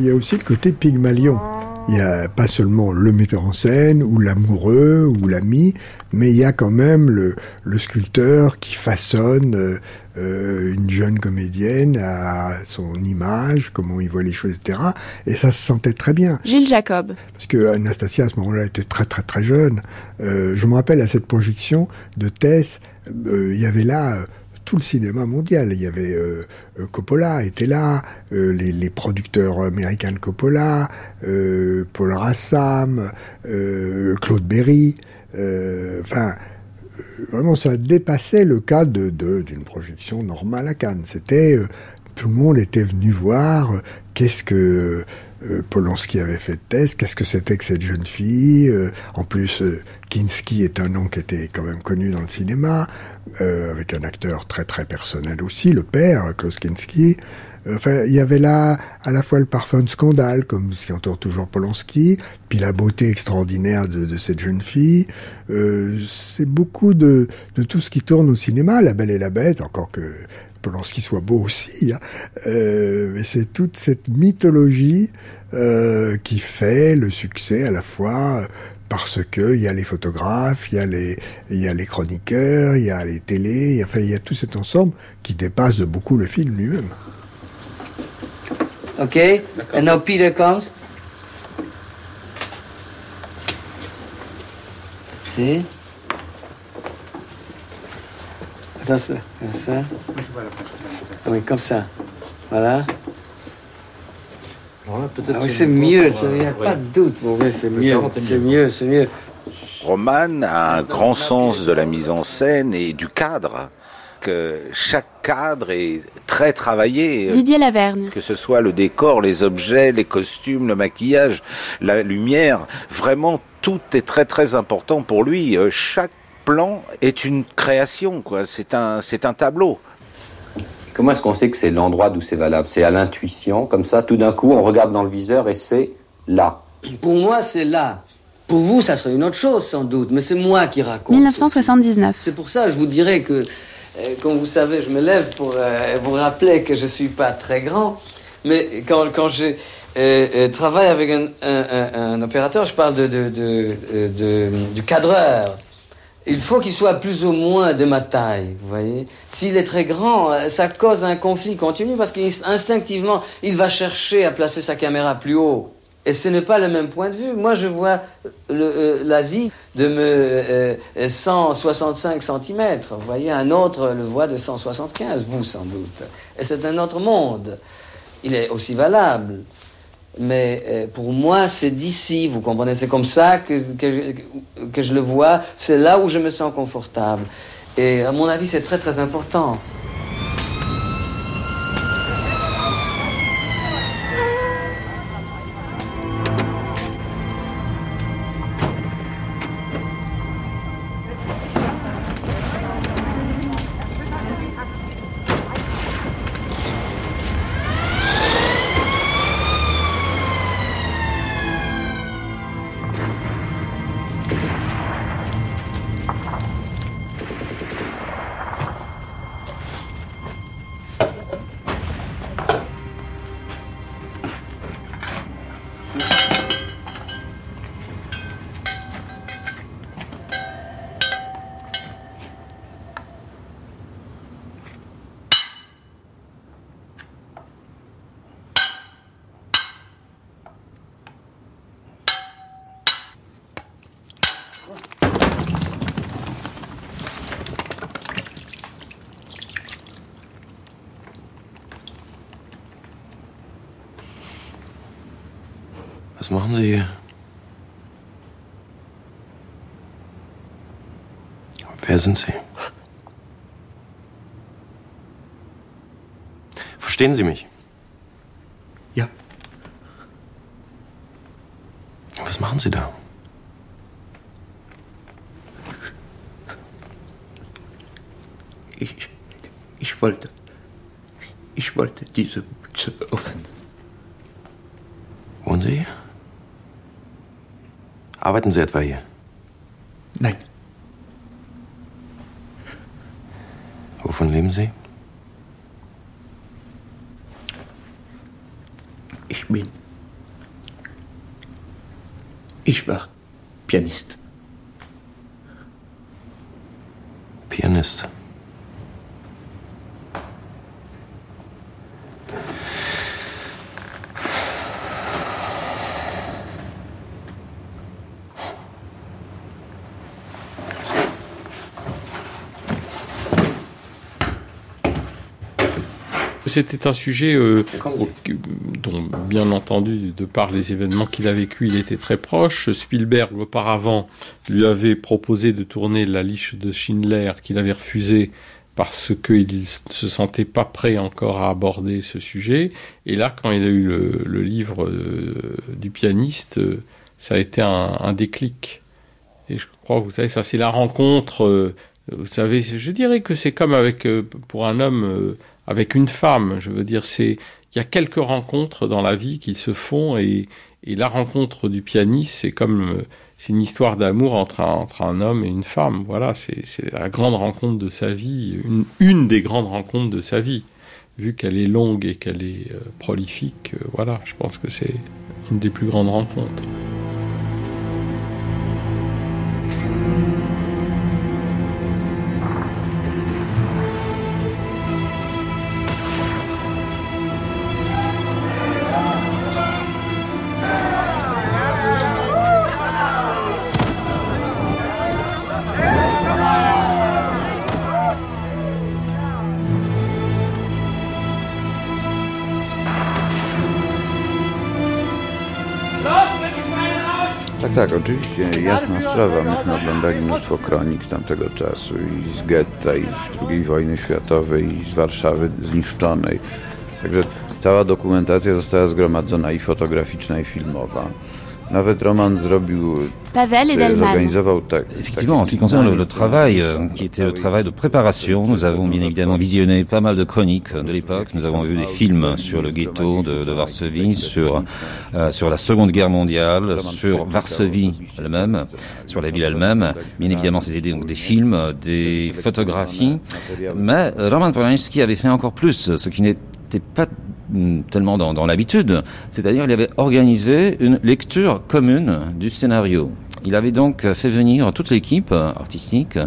Il y a aussi le côté Pygmalion. Il n'y a pas seulement le metteur en scène, ou l'amoureux, ou l'ami, mais il y a quand même le, sculpteur qui façonne euh, euh, une jeune comédienne à son image, comment il voit les choses, etc. Et ça se sentait très bien. Gilles Jacob. Parce que Anastasia, à ce moment-là, était très très très jeune. Euh, je me rappelle à cette projection de Tess, il y avait là tout le cinéma mondial. Il y avait euh, euh, Coppola était là, euh, les, les, producteurs américains de Coppola, Paul Rassam, Claude Berry. Enfin, vraiment, ça dépassait le cadre d'une de, projection normale à Cannes. C'était tout le monde était venu voir qu'est-ce que euh, Polanski avait fait de thèse, qu'est-ce que c'était que cette jeune fille euh, En plus, euh, Kinski est un nom qui était quand même connu dans le cinéma, avec un acteur très très personnel aussi, le père, Klaus Kinski. Enfin, il y avait là à la fois le parfum de scandale, comme ce qui entoure toujours Polanski, puis la beauté extraordinaire de, de cette jeune fille. c'est beaucoup de, de tout ce qui tourne au cinéma, La Belle et la Bête, encore que Polanski soit beau aussi, hein. euh, mais c'est toute cette mythologie euh, qui fait le succès à la fois parce que il y a les photographes, il y a les, y a les chroniqueurs, il y a les télés, enfin, il y a tout cet ensemble qui dépasse de beaucoup le film lui-même. Ok, and now Peter comes. See? Attends, ça. ça. Oui, comme ça. Voilà. ah oui, c'est mieux, il n'y a pas de doute. Bon, oui, c'est mieux, c'est mieux, c'est mieux. Roman a un grand sens de la mise en scène et du cadre. Chaque euh, chaque cadre est très travaillé. Didier Lavergne. Que ce soit le décor, les objets, les costumes, le maquillage, la lumière, vraiment tout est très très important pour lui. Chaque plan est une création, quoi. C'est un c'est un tableau. Comment est-ce qu'on sait que c'est l'endroit d'où c'est valable? C'est à l'intuition, comme ça, tout d'un coup, on regarde dans le viseur et c'est là. Pour moi, c'est là. Pour vous, ça serait une autre chose, sans doute, mais c'est moi qui raconte. 1979. C'est pour ça, je vous dirais que, comme vous savez, je me lève pour euh, vous rappeler que je suis pas très grand, mais quand, quand je euh, euh, travaille avec un, un, opérateur, je parle de, de, de, du cadreur. Il faut qu'il soit plus ou moins de ma taille, vous voyez. S'il est très grand, ça cause un conflit continu parce qu'instinctivement, il va chercher à placer sa caméra plus haut. Et ce n'est pas le même point de vue. Moi, je vois euh, la vie de me, 165 euh, cm. Vous voyez, un autre le voit de 175, vous sans doute. Et c'est un autre monde. Il est aussi valable. Mais euh, pour moi, c'est d'ici, vous comprenez C'est comme ça que, que je le vois. C'est là où je me sens confortable. Et à mon avis, c'est très très important. Sind Sie? Verstehen Sie mich? Ja. Was machen Sie da? Ich, ich wollte, ich wollte diese Büchse öffnen. Wohnen Sie hier? Arbeiten Sie etwa hier? Sie? Ich bin. Ich war Pianist. Pianist. C'était un sujet euh, dont, bien entendu, de par les événements qu'il a vécu, il était très proche. Spielberg, auparavant, lui avait proposé de tourner La Liche de Schindler, qu'il avait refusé parce qu'il ne se sentait pas prêt encore à aborder ce sujet. Et là, quand il a eu le, livre euh, du pianiste, euh, ça a été un, déclic. Et je crois, vous savez, ça c'est la rencontre. vous savez, je dirais que c'est comme avec, pour un homme, avec une femme. Je veux dire, c'est il y a quelques rencontres dans la vie qui se font et, la rencontre du pianiste, c'est comme c'est une histoire d'amour entre un, entre un homme et une femme. Voilà, c'est la grande rencontre de sa vie, une, une, des grandes rencontres de sa vie. Vu qu'elle est longue et qu'elle est euh, prolifique, euh, voilà, je pense que c'est une des plus grandes rencontres. Tak, oczywiście, jasna sprawa. Myśmy oglądali mnóstwo kronik tamtego czasu i z getta, i z II wojny światowej, i z Warszawy zniszczonej. Także cała dokumentacja została zgromadzona i fotograficzna, i filmowa. Nawet Roman zrobił, Pavel et Delman. Effectivement, en ce qui concerne le, travail, euh, qui était le travail de préparation, nous avons bien évidemment visionné pas mal de chroniques de l'époque. Nous avons vu des films sur le ghetto de, de Varsovie, sur euh, sur la Seconde Guerre mondiale, sur Varsovie elle-même, sur la ville elle-même. Bien évidemment, c'était donc des films, des photographies. Mais euh, Roman Polanski avait fait encore plus, ce qui n'était pas tellement dans, dans l'habitude, c'est-à-dire il avait organisé une lecture commune du scénario. Il avait donc fait venir toute l'équipe artistique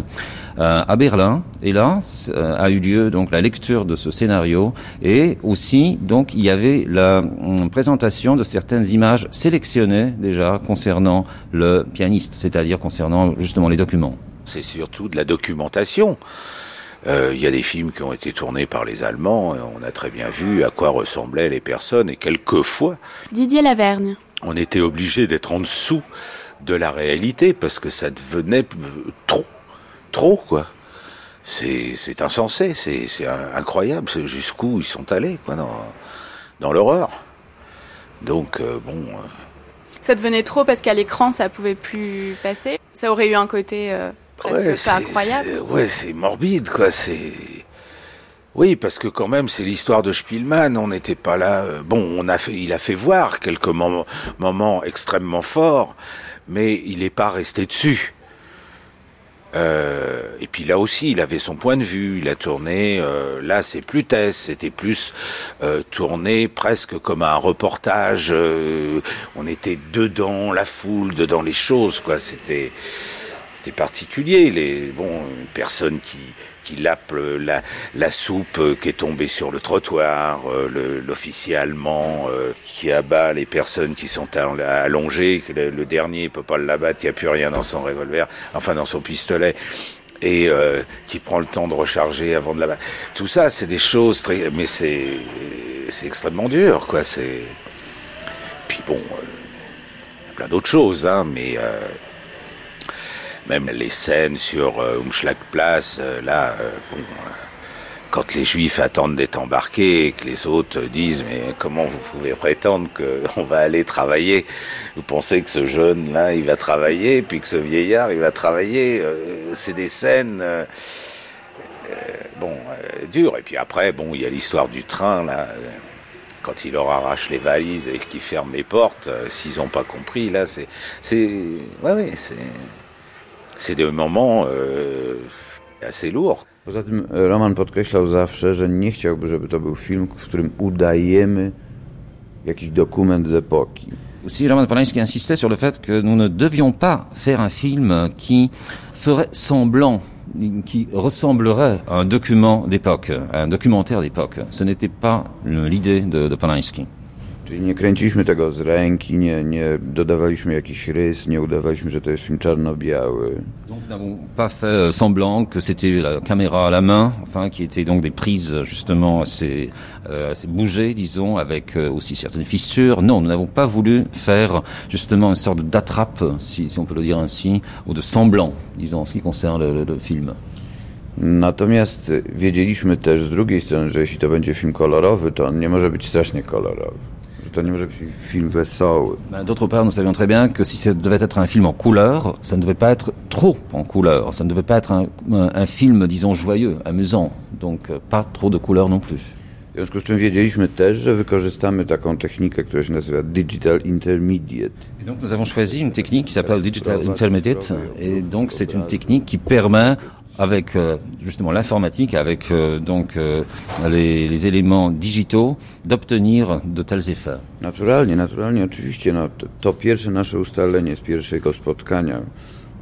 euh, à Berlin et là euh, a eu lieu donc la lecture de ce scénario et aussi donc il y avait la hum, présentation de certaines images sélectionnées déjà concernant le pianiste, c'est-à-dire concernant justement les documents. C'est surtout de la documentation. Euh, Il y a des films qui ont été tournés par les Allemands, et on a très bien vu à quoi ressemblaient les personnes, et quelquefois, Didier Lavergne. on était obligé d'être en dessous de la réalité, parce que ça devenait trop, trop, quoi. C'est c'est insensé, c'est incroyable, c'est jusqu'où ils sont allés, quoi, dans, dans l'horreur. Donc, euh, bon... euh, Ça devenait trop parce qu'à l'écran, ça pouvait plus passer. Ça aurait eu un côté euh, presque Ouais, pas incroyable. Ouais, c'est morbide, quoi. C'est. Oui, parce que quand même, c'est l'histoire de Spielmann. On n'était pas là. euh, Bon, on a fait, il a fait voir quelques moments, moments extrêmement forts, mais il n'est pas resté dessus. Euh, et puis là aussi, il avait son point de vue. Il a tourné. euh, là, c'est plus Tess. C'était plus euh, tourné presque comme un reportage. on était dedans la foule, dedans les choses, quoi. C'était c'était particulier. Les bon, une personne qui qui lappe la, la soupe euh, qui est tombée sur le trottoir, euh, l'officier allemand euh, qui abat les personnes qui sont all- allongées, le, le dernier peut pas l'abattre, il n'y a plus rien dans son revolver, enfin dans son pistolet, et euh, qui prend le temps de recharger avant de l'abattre. Tout ça, c'est des choses très, mais c'est c'est extrêmement dur, quoi. C'est puis bon, euh, plein d'autres choses, hein, mais euh, même les scènes sur euh, Umschlagplatz, euh, là, euh, bon, euh, quand les Juifs attendent d'être embarqués et que les autres disent mais comment vous pouvez prétendre qu'on va aller travailler? Vous pensez que ce jeune-là, il va travailler, puis que ce vieillard, il va travailler? C'est des scènes... bon, dures. Et puis après, bon, il y a l'histoire du train, là. Quand il leur arrache les valises et qu'il ferme les portes, s'ils n'ont pas compris, là, c'est ouais, ouais, c'est... C'est des moments euh, assez lourds. Poza tym e, Roman podkreślał zawsze, że nie chciałby, żeby to był film, w którym udajemy jakiś dokument z epoki. Aussi, Roman Polanski insistait sur le fait que nous ne devions pas faire un film qui ferait semblant, qui ressemblerait à un document d'époque, à un documentaire d'époque. Ce n'était pas euh, l'idée de, de Polanski. Czyli nie kręciliśmy tego z ręki, nie, nie dodawaliśmy jakiś rys, nie udawaliśmy, że to jest film czarno-biały. Donc nous n'avons pas fait euh, semblant que c'était la caméra à la main, enfin qui étaient donc des prises justement assez, euh, assez bougées, disons, avec euh, aussi certaines fissures. Non, nous n'avons pas voulu faire justement une sorte d'attrape, si, si on peut le dire ainsi, ou de semblant, disons, en ce qui concerne le, le- le film. Natomiast wiedzieliśmy też z drugiej strony, że jeśli to będzie film kolorowy, to on nie może być strasznie kolorowy. Że to nie może być film wesoły. Ben, D'autre part, nous savions très bien que si ça devait être un film en couleur, ça ne devait pas être trop en couleur. Ça ne devait pas être un, un- un film, disons, joyeux, amusant. Donc euh, pas trop de couleurs non plus. W związku z czym wiedzieliśmy też, że wykorzystamy taką technikę, która się nazywa Digital Intermediate? Et donc nous avons choisi une technique qui s'appelle Digital Intermediate. Et donc c'est une technique qui permet avec euh, justement l'informatique, avec euh, donc euh, les, les éléments digitaux, d'obtenir de tels effets. Naturalnie, naturalnie, oczywiście. No, to, to pierwsze nasze ustalenie z pierwszego spotkania,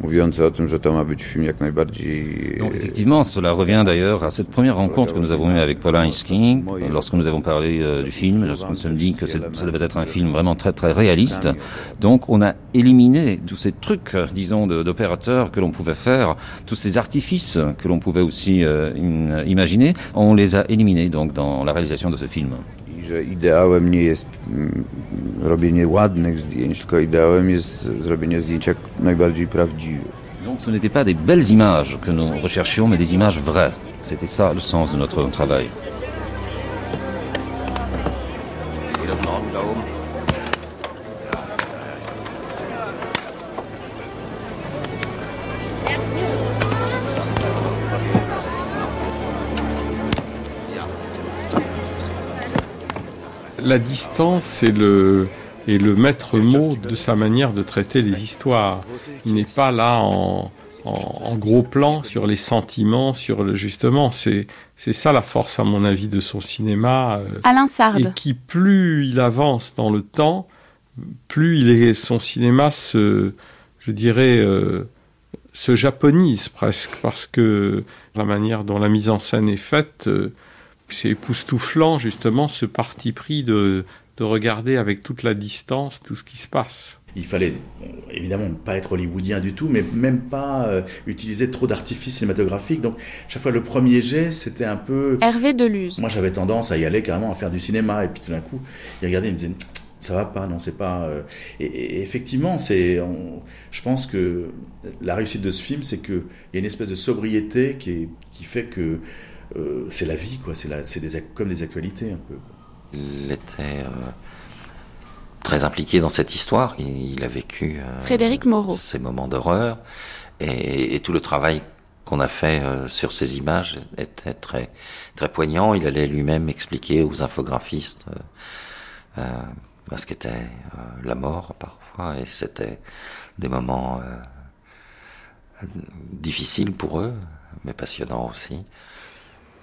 mówiące o tym, że to ma być film jak najbardziej... Donc effectivement, cela revient d'ailleurs à cette première rencontre que nous avons eue avec Polanski, lorsque nous avons parlé euh, du film, lorsqu'on nous sommes dit que ça devait être un film vraiment très très réaliste. Donc on a éliminé tous ces trucs, euh, disons, d'opérateurs que l'on pouvait faire, tous ces artifices que l'on pouvait aussi euh, im- imaginer, on les a éliminés donc dans la réalisation de ce film. I że ideałem nie jest mm, robienie ładnych zdjęć, tylko ideałem jest zrobienie zdjęć jak najbardziej prawdziwych. Donc ce n'étaient pas des belles images que nous recherchions, mais des images vraies. C'était ça le sens de notre travail. La distance est le, est le maître mot de sa manière de traiter les histoires. Il n'est pas là en, en, gros plan sur les sentiments, sur le justement. C'est c'est ça la force, à mon avis, de son cinéma. Euh, Alain Sard. Et qui plus il avance dans le temps, plus il est son cinéma se, je dirais, euh, se japonise presque parce que la manière dont la mise en scène est faite. Euh, c'est époustouflant justement ce parti pris de, de regarder avec toute la distance tout ce qui se passe. Il fallait évidemment pas être hollywoodien du tout, mais même pas euh, utiliser trop d'artifices cinématographiques. Donc chaque fois le premier jet, c'était un peu. Hervé Deluse. Moi j'avais tendance à y aller carrément à faire du cinéma, et puis tout d'un coup, il regardait, il me disait ça va pas, non, c'est pas. Euh, et, effectivement, c'est. Je pense que la réussite de ce film, c'est qu'il y a une espèce de sobriété qui, qui fait que euh, c'est la vie, quoi. C'est des, comme des actualités un peu. Il était euh, très impliqué dans cette histoire. Il, a vécu euh, Frédéric Moreau. ces moments d'horreur et, tout le travail qu'on a fait sur ces images était très très poignant. Il allait lui-même expliquer aux infographistes ce qu'était la mort parfois et c'était des moments difficiles pour eux, mais passionnants aussi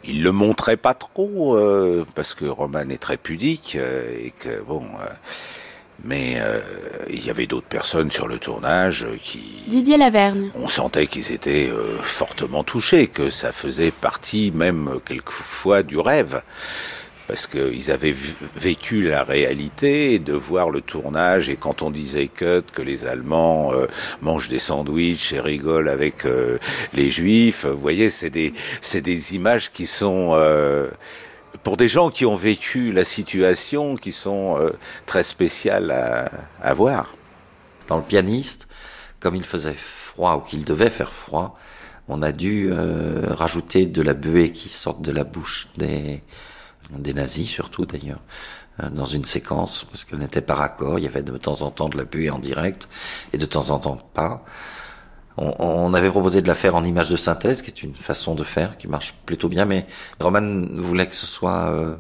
il le montrait pas trop euh, parce que Roman est très pudique euh, et que bon euh, mais il y avait d'autres personnes sur le tournage qui Didier Lavergne. On sentait qu'ils étaient fortement touchés que ça faisait partie même quelquefois du rêve parce qu'ils avaient vécu la réalité de voir le tournage et quand on disait cut que les Allemands euh, mangent des sandwichs et rigolent avec euh, les Juifs, vous voyez, c'est des c'est des images qui sont euh, pour des gens qui ont vécu la situation, qui sont très spéciales à, à voir. Dans le pianiste, comme il faisait froid ou qu'il devait faire froid, on a dû rajouter de la buée qui sort de la bouche des des nazis surtout d'ailleurs, euh, dans une séquence, parce qu'elle n'était pas raccord, il y avait de temps en temps de la buée en direct, et de temps en temps pas. On, avait proposé de la faire en image de synthèse, qui est une façon de faire qui marche plutôt bien, mais Roman voulait que ce soit euh,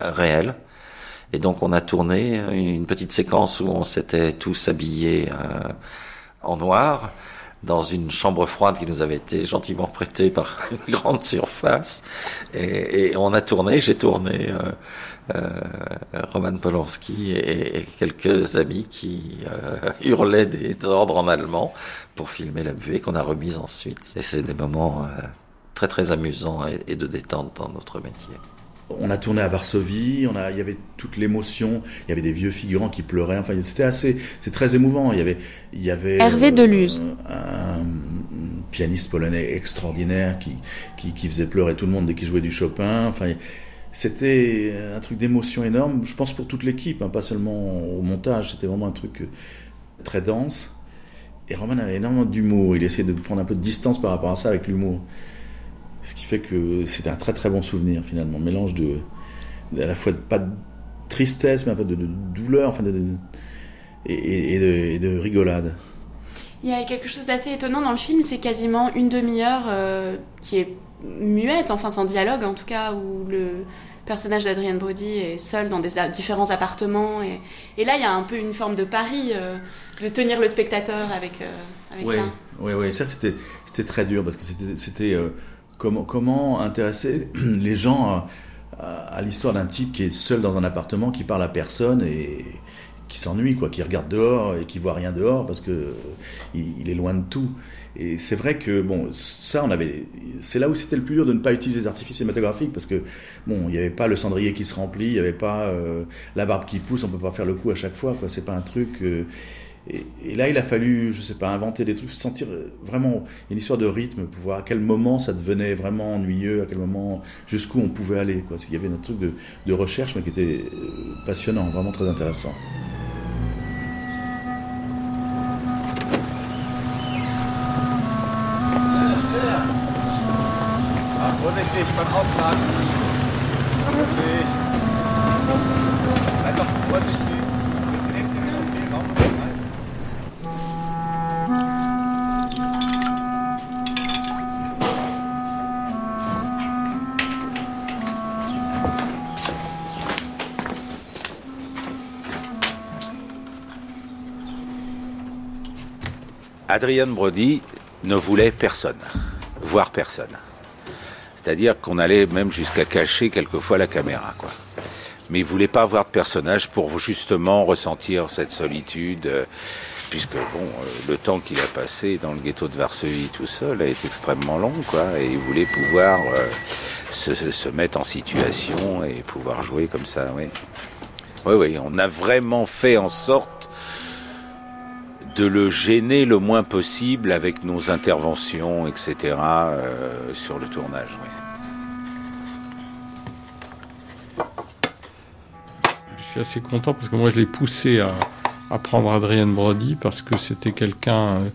réel. Et donc on a tourné une petite séquence où on s'était tous habillés euh, en noir dans une chambre froide qui nous avait été gentiment prêtée par une grande surface. Et, on a tourné, j'ai tourné euh, euh, Roman Polanski et, quelques amis qui euh, hurlaient des ordres en allemand pour filmer la buée qu'on a remise ensuite. Et c'est des moments très très amusants et de détente dans notre métier. On a tourné à Varsovie, on a, il y avait toute l'émotion, il y avait des vieux figurants qui pleuraient, enfin c'était assez, c'est très émouvant. Il y avait, il y avait Hervé euh, un, pianiste polonais extraordinaire qui, qui, faisait pleurer tout le monde dès qu'il jouait du Chopin. Enfin, c'était un truc d'émotion énorme. Je pense pour toute l'équipe, hein, pas seulement au montage. C'était vraiment un truc euh, très dense. Et Roman avait énormément d'humour. Il essayait de prendre un peu de distance par rapport à ça avec l'humour. Ce qui fait que c'était un très très bon souvenir finalement, mélange de, à la fois pas de tristesse mais un peu de, douleur, enfin de, et, de, rigolade. Il y a quelque chose d'assez étonnant dans le film, c'est quasiment une demi-heure euh, qui est muette, enfin sans dialogue en tout cas, où le personnage d'Adrienne Brody est seul dans des différents appartements. Et, là, il y a un peu une forme de pari euh, de tenir le spectateur avec, euh, avec ça. Oui, oui, ça c'était très dur parce que c'était comment, intéresser les gens à, l'histoire d'un type qui est seul dans un appartement, qui parle à personne et qui s'ennuie, quoi, qui regarde dehors et qui voit rien dehors parce que il, est loin de tout. Et c'est vrai que bon, ça, on avait, c'est là où c'était le plus dur de ne pas utiliser des artifices cinématographiques parce que bon, il n'y avait pas le cendrier qui se remplit, il n'y avait pas euh, la barbe qui pousse, on peut pas faire le coup à chaque fois, quoi. C'est pas un truc. Euh, Et, là, il a fallu, je sais pas, inventer des trucs, sentir vraiment une histoire de rythme, pour voir à quel moment ça devenait vraiment ennuyeux, à quel moment, jusqu'où on pouvait aller. Il y avait un truc de, recherche, mais qui était passionnant, vraiment très intéressant. Ausladen. Adrian Brody ne voulait personne, voir personne. C'est-à-dire qu'on allait même jusqu'à cacher quelquefois la caméra, quoi. Mais il voulait pas voir de personnage pour justement ressentir cette solitude, euh, puisque bon, euh, le temps qu'il a passé dans le ghetto de Varsovie tout seul été extrêmement long, quoi. Et il voulait pouvoir euh, se, se, mettre en situation et pouvoir jouer comme ça, oui. Oui, oui, on a vraiment fait en sorte de le gêner le moins possible avec nos interventions, etc., euh, sur le tournage. Je suis assez content parce que moi je l'ai poussé à, prendre Adrienne Brody parce que c'était quelqu'un euh,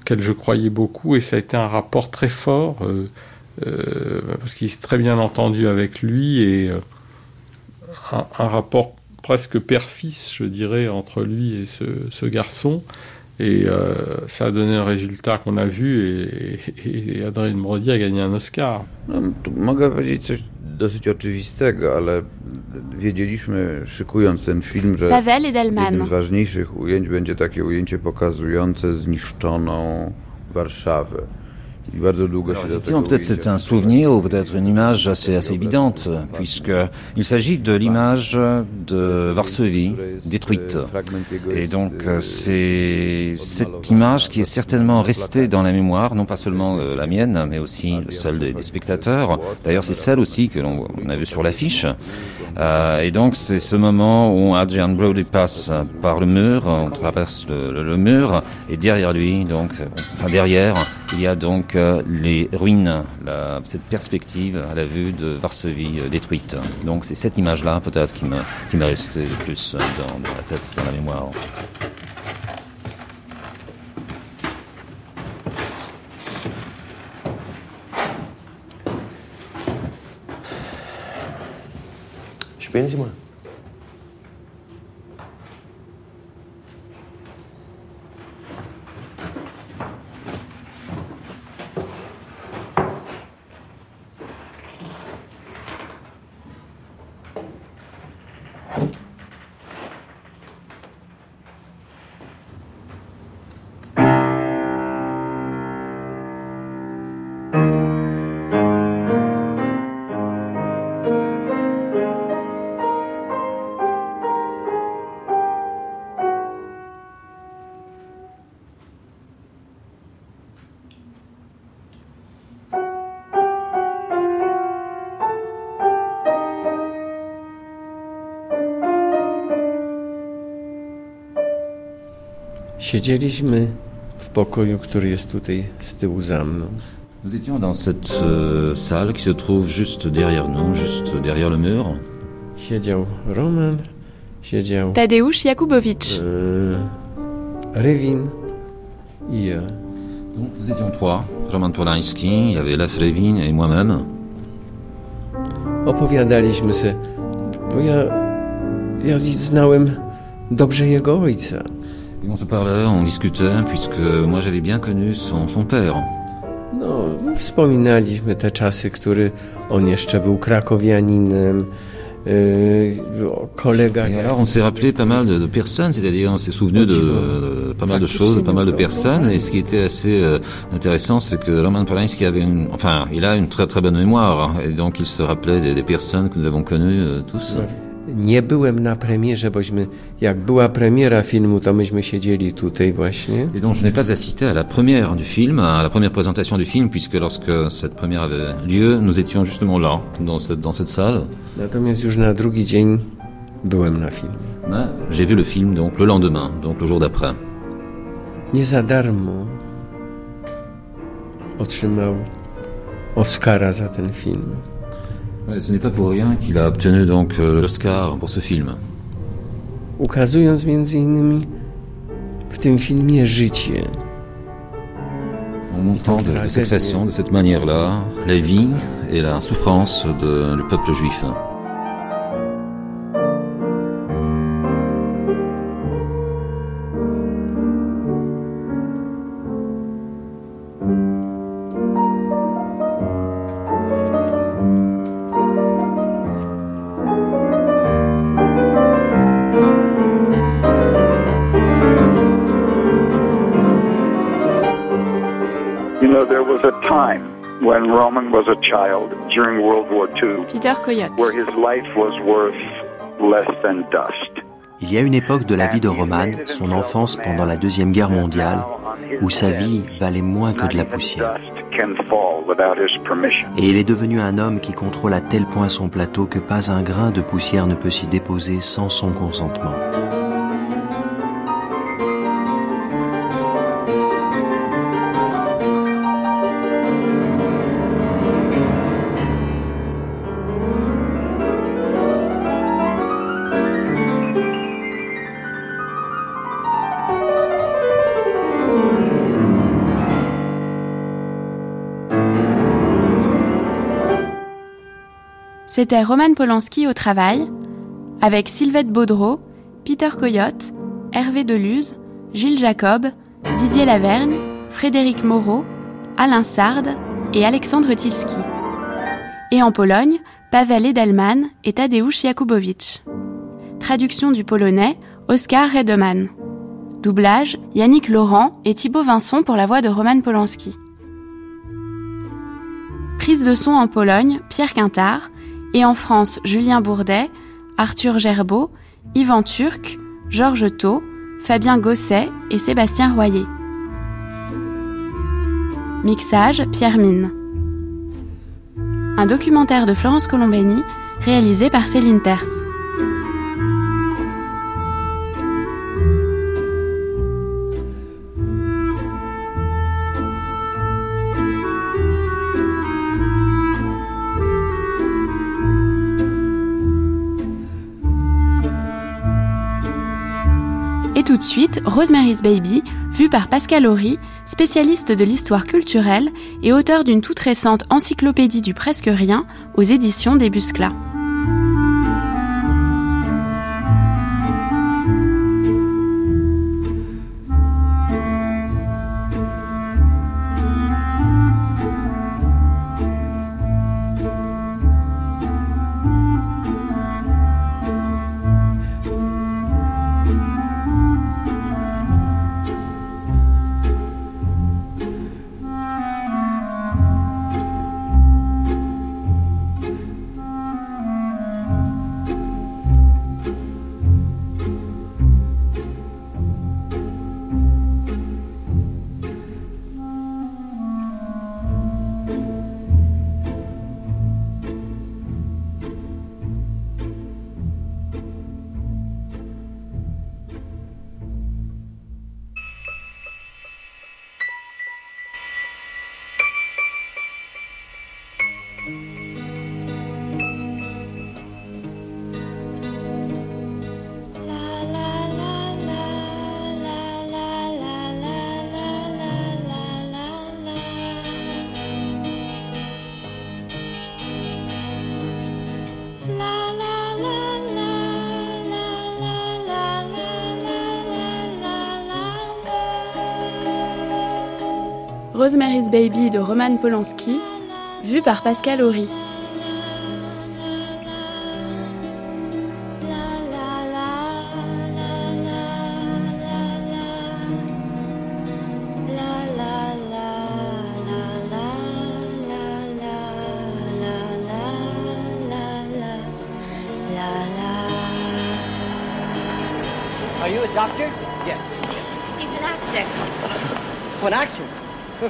auquel je croyais beaucoup et ça a été un rapport très fort euh, euh, parce qu'il s'est très bien entendu avec lui et euh, un rapport presque père-fils, je dirais, entre lui et ce, ce garçon. Et euh, ça a donné le résultat qu'on a vu et, et, et Adrien Brody a gagné un Oscar. No, mogę powiedzieć coś dosyć oczywistego, ale wiedzieliśmy, szykując ten film, że Paweł jednym z ważniejszych ujęć będzie takie ujęcie pokazujące zniszczoną Warszawę. Peut-être c'est un souvenir ou peut-être une image assez, assez évidente, puisqu'il s'agit de l'image de Varsovie détruite. Et donc c'est cette image qui est certainement restée dans la mémoire, non pas seulement la mienne, mais aussi celle des, des spectateurs. D'ailleurs, c'est celle aussi que l'on a vue sur l'affiche. Euh, et donc c'est ce moment où Adrian Brody passe par le mur, on traverse le, le, le mur, et derrière lui, donc, enfin derrière, il y a donc euh, les ruines, la, cette perspective à la vue de Varsovie euh, détruite. Donc c'est cette image-là peut-être qui m'est qui m'est restée le plus dans, dans la tête, dans la mémoire. Spielen Sie mal. Siedzieliśmy w pokoju, który jest tutaj z tyłu za mną. Nous étions dans cette euh, salle qui se trouve juste derrière nous, juste derrière le mur. Siedział Roman, siedział Tadeusz Jakubowicz. e, Rywin i ja. Donc nous étions trois, Roman Polański, il y avait Lef Revin et moi-même. Opowiadaliśmy se, bo ja, ja znałem dobrze jego ojca. Et on se parlait, on discutait, puisque moi j'avais bien connu son, son père. No, wspominaliśmy te czasy, który on jeszcze był krakowianinem, e, kolega... Et alors on s'est rappelé pas mal de, de personnes, c'est-à-dire on s'est souvenu de, de pas mal de choses, de pas mal de personnes, et ce qui était assez euh, intéressant, c'est que Roman Polanski avait une, enfin, il a une très très bonne mémoire, et donc il se rappelait des, des personnes que nous avons connues euh, tous. Nie byłem na premierze, bośmy, jak była premiera filmu, to myśmy siedzieli tutaj właśnie. Et donc je n'ai pas assisté à la première du film, à la première présentation du film, puisque lorsque cette première avait lieu, nous étions justement là, dans cette, dans cette salle. Natomiast już na drugi dzień byłem na filmie. J'ai vu le film donc le lendemain, donc le jour d'après. Nie za darmo otrzymał Oscara za ten film. Ouais, ce n'est pas pour rien qu'il a obtenu donc euh, l'Oscar pour ce film. Ukazując między innymi w tym filmie życie. En montrant de, de cette façon, de cette manière-là, la vie et la souffrance de- du peuple juif. Was a child during World War II Peter Coyote. where his life was worth less than dust. Il y a une époque de la vie de Roman, son enfance pendant la Deuxième Guerre mondiale, où sa vie valait moins que de la poussière. Can fall without his permission. Et il est devenu un homme qui contrôle à tel point son plateau que pas un grain de poussière ne peut s'y déposer sans son consentement. C'était Roman Polanski au travail, avec Sylvette Baudreau, Peter Coyote, Hervé Deluse, Gilles Jacob, Didier Lavergne, Frédéric Moreau, Alain Sard et Alexandre Tilski. Et en Pologne, Pavel Edelman et Tadeusz Jakubowicz. Traduction du polonais, Oskar Redeman. Doublage, Yannick Laurent et Thibaut Vincent pour la voix de Roman Polanski. Prise de son en Pologne, Pierre Quintard, et en France, Julien Bourdet, Arthur Gerbeau, Yvan Turc, Georges Thau, Fabien Gosset et Sébastien Royer. Mixage, Pierre Mine. Un documentaire de Florence Colombani réalisé par Céline Terce. De suite, Rosemary's Baby, vu par Pascal Horry, spécialiste de l'histoire culturelle et auteur d'une toute récente encyclopédie du presque rien aux éditions des Buscla. Rosemary's Baby de Roman Polanski, vu par Pascal Horry.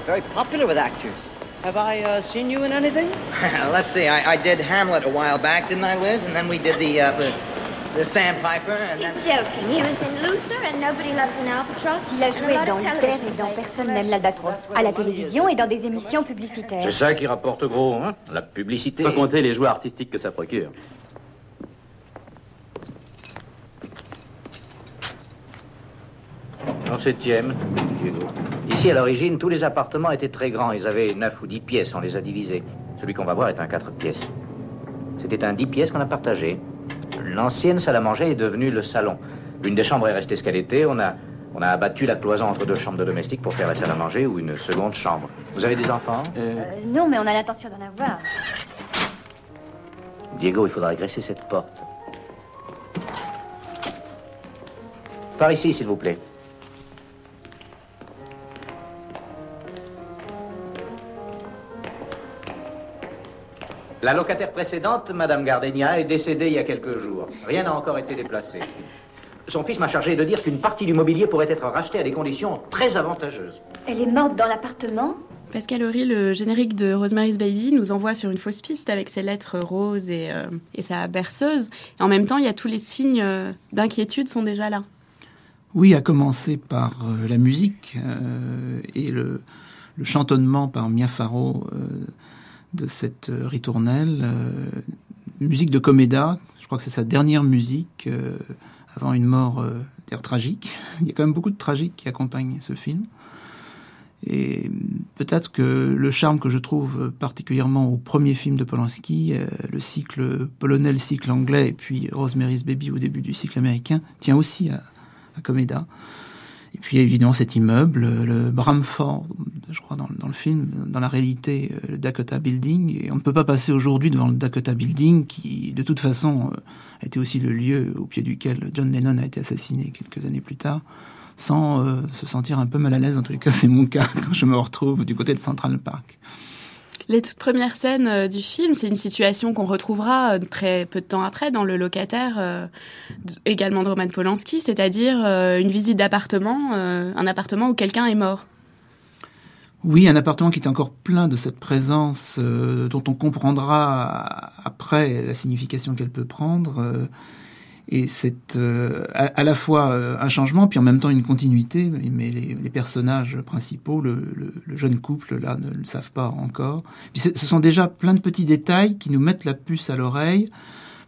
Very popular with actors. Have I uh, seen you in anything? Let's see. I, I did Hamlet a while back, didn't I, Liz? And then we did the uh, the, the sandpiper, and then... He's joking. He was in Luther and Nobody Loves an Albatross. Il a joué dans Luther et dans Personne n'aime l'albatros, à la télévision et dans des émissions publicitaires. C'est ça qui rapporte gros, hein La publicité. Sans compter les jouets artistiques que ça procure. En septième, Diego. Ici, à l'origine, tous les appartements étaient très grands. Ils avaient neuf ou dix pièces, on les a divisés. Celui qu'on va voir est un quatre pièces. C'était un dix pièces qu'on a partagé. L'ancienne salle à manger est devenue le salon. Une des chambres est restée ce qu'elle était. On a, on a abattu la cloison entre deux chambres de domestiques pour faire la salle à manger ou une seconde chambre. Vous avez des enfants? Euh, non, mais on a l'intention d'en avoir. Diego, il faudra agresser cette porte. Par ici, s'il vous plaît. La locataire précédente, Madame Gardenia, est décédée il y a quelques jours. Rien n'a encore été déplacé. Son fils m'a chargé de dire qu'une partie du mobilier pourrait être rachetée à des conditions très avantageuses. Elle est morte dans l'appartement Pascal Horry, le générique de Rosemary's Baby, nous envoie sur une fausse piste avec ses lettres roses et, euh, et sa berceuse. Et en même temps, il y a tous les signes euh, d'inquiétude sont déjà là. Oui, à commencer par euh, la musique euh, et le, le, chantonnement par Mia Farrow euh, de cette ritournelle. euh, musique de Comeda, je crois que c'est sa dernière musique euh, avant une mort euh, d'ailleurs tragique. Il y a quand même beaucoup de tragique qui accompagne ce film. Et peut-être que le charme que je trouve particulièrement au premier film de Polanski, euh, le cycle polonais, le cycle anglais, et puis Rosemary's Baby au début du cycle américain, tient aussi à, à Comeda. Et puis évidemment cet immeuble, le Bramford, je crois dans, le film, dans la réalité, euh, le Dakota Building. Et on ne peut pas passer aujourd'hui devant le Dakota Building, qui de toute façon euh, a été aussi le lieu au pied duquel John Lennon a été assassiné quelques années plus tard sans euh, se sentir un peu mal à l'aise. En les cas, c'est mon cas quand je me retrouve du côté de Central Park. Les toutes premières scènes euh, du film, c'est une situation qu'on retrouvera euh, très peu de temps après dans Le Locataire, euh, également de Roman Polanski, c'est-à-dire une visite d'appartement, un appartement où quelqu'un est mort. Oui, un appartement qui est encore plein de cette présence dont on comprendra après la signification qu'elle peut prendre. Et c'est euh, à, la fois euh, un changement, puis en même temps une continuité. Mais les, les personnages principaux, le, le- le jeune couple, là, ne le savent pas encore. Puis ce sont déjà plein de petits détails qui nous mettent la puce à l'oreille.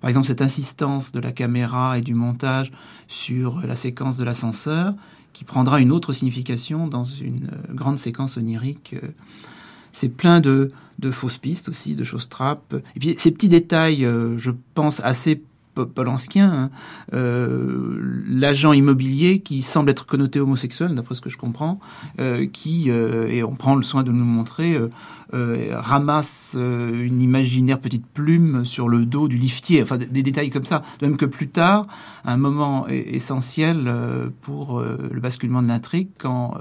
Par exemple, cette insistance de la caméra et du montage sur la séquence de l'ascenseur, qui prendra une autre signification dans une euh, grande séquence onirique. C'est plein de, de fausses pistes aussi, de choses trappes. Et puis ces petits détails, euh, je pense, assez po- polanskiens. hein. Euh, L'agent immobilier qui semble être connoté homosexuel, d'après ce que je comprends, euh, qui, euh, et on prend le soin de nous montrer, ramasse une imaginaire petite plume sur le dos du liftier, enfin des, détails comme ça. De même que plus tard, un moment e- essentiel pour le basculement de l'intrigue, quand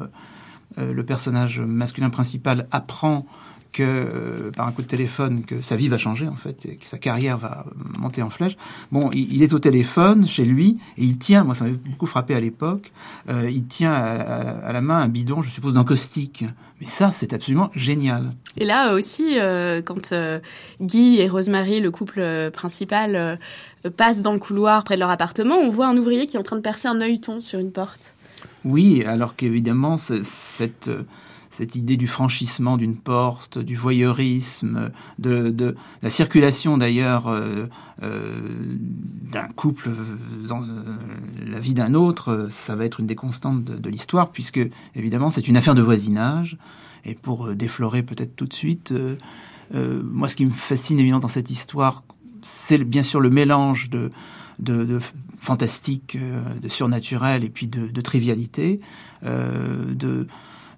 le personnage masculin principal apprend que euh, par un coup de téléphone que sa vie va changer en fait, et que sa carrière va monter en flèche. Bon, il, il est au téléphone chez lui et il tient, moi ça m'avait beaucoup frappé à l'époque, euh, il tient à, à- à la main un bidon, je suppose d'encaustique. Mais ça, c'est absolument génial. Et là aussi, euh, quand euh, Guy et Rosemary, le couple principal, passent dans le couloir près de leur appartement, on voit un ouvrier qui est en train de percer un œilleton sur une porte. Oui, alors qu'évidemment, cette, cette idée du franchissement d'une porte, du voyeurisme, de, la circulation d'ailleurs euh, euh, d'un couple dans euh, la vie d'un autre, ça va être une des constantes de, l'histoire, puisque évidemment c'est une affaire de voisinage. Et pour déflorer peut-être tout de suite, moi ce qui me fascine évidemment dans cette histoire, c'est bien sûr le mélange de, fantastique, de surnaturel et puis de, trivialité,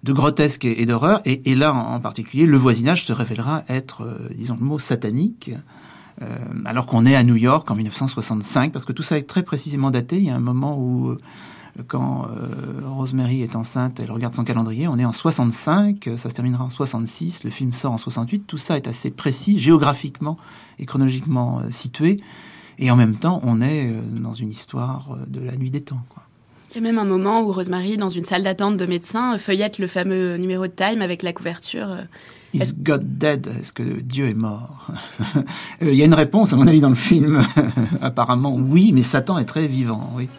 de grotesque et, et d'horreur. Et, là, en, particulier, le voisinage se révélera être, euh, disons le mot, satanique. euh, alors qu'on est à New York en 1965, parce que tout ça est très précisément daté. Il y a un moment où, euh, quand Rosemary est enceinte, elle regarde son calendrier, on est en 65, euh, ça se terminera en 66, le film sort en 68. Tout ça est assez précis, géographiquement et chronologiquement situé. Et en même temps, on est dans une histoire de la nuit des temps. Quoi. Il y a même un moment où Rosemary, dans une salle d'attente de médecins, feuillette le fameux numéro de Time avec la couverture euh, Is God dead Est-ce que Dieu est mort? Il y a une réponse, à mon avis, dans le film. Apparemment, oui, mais Satan est très vivant, oui.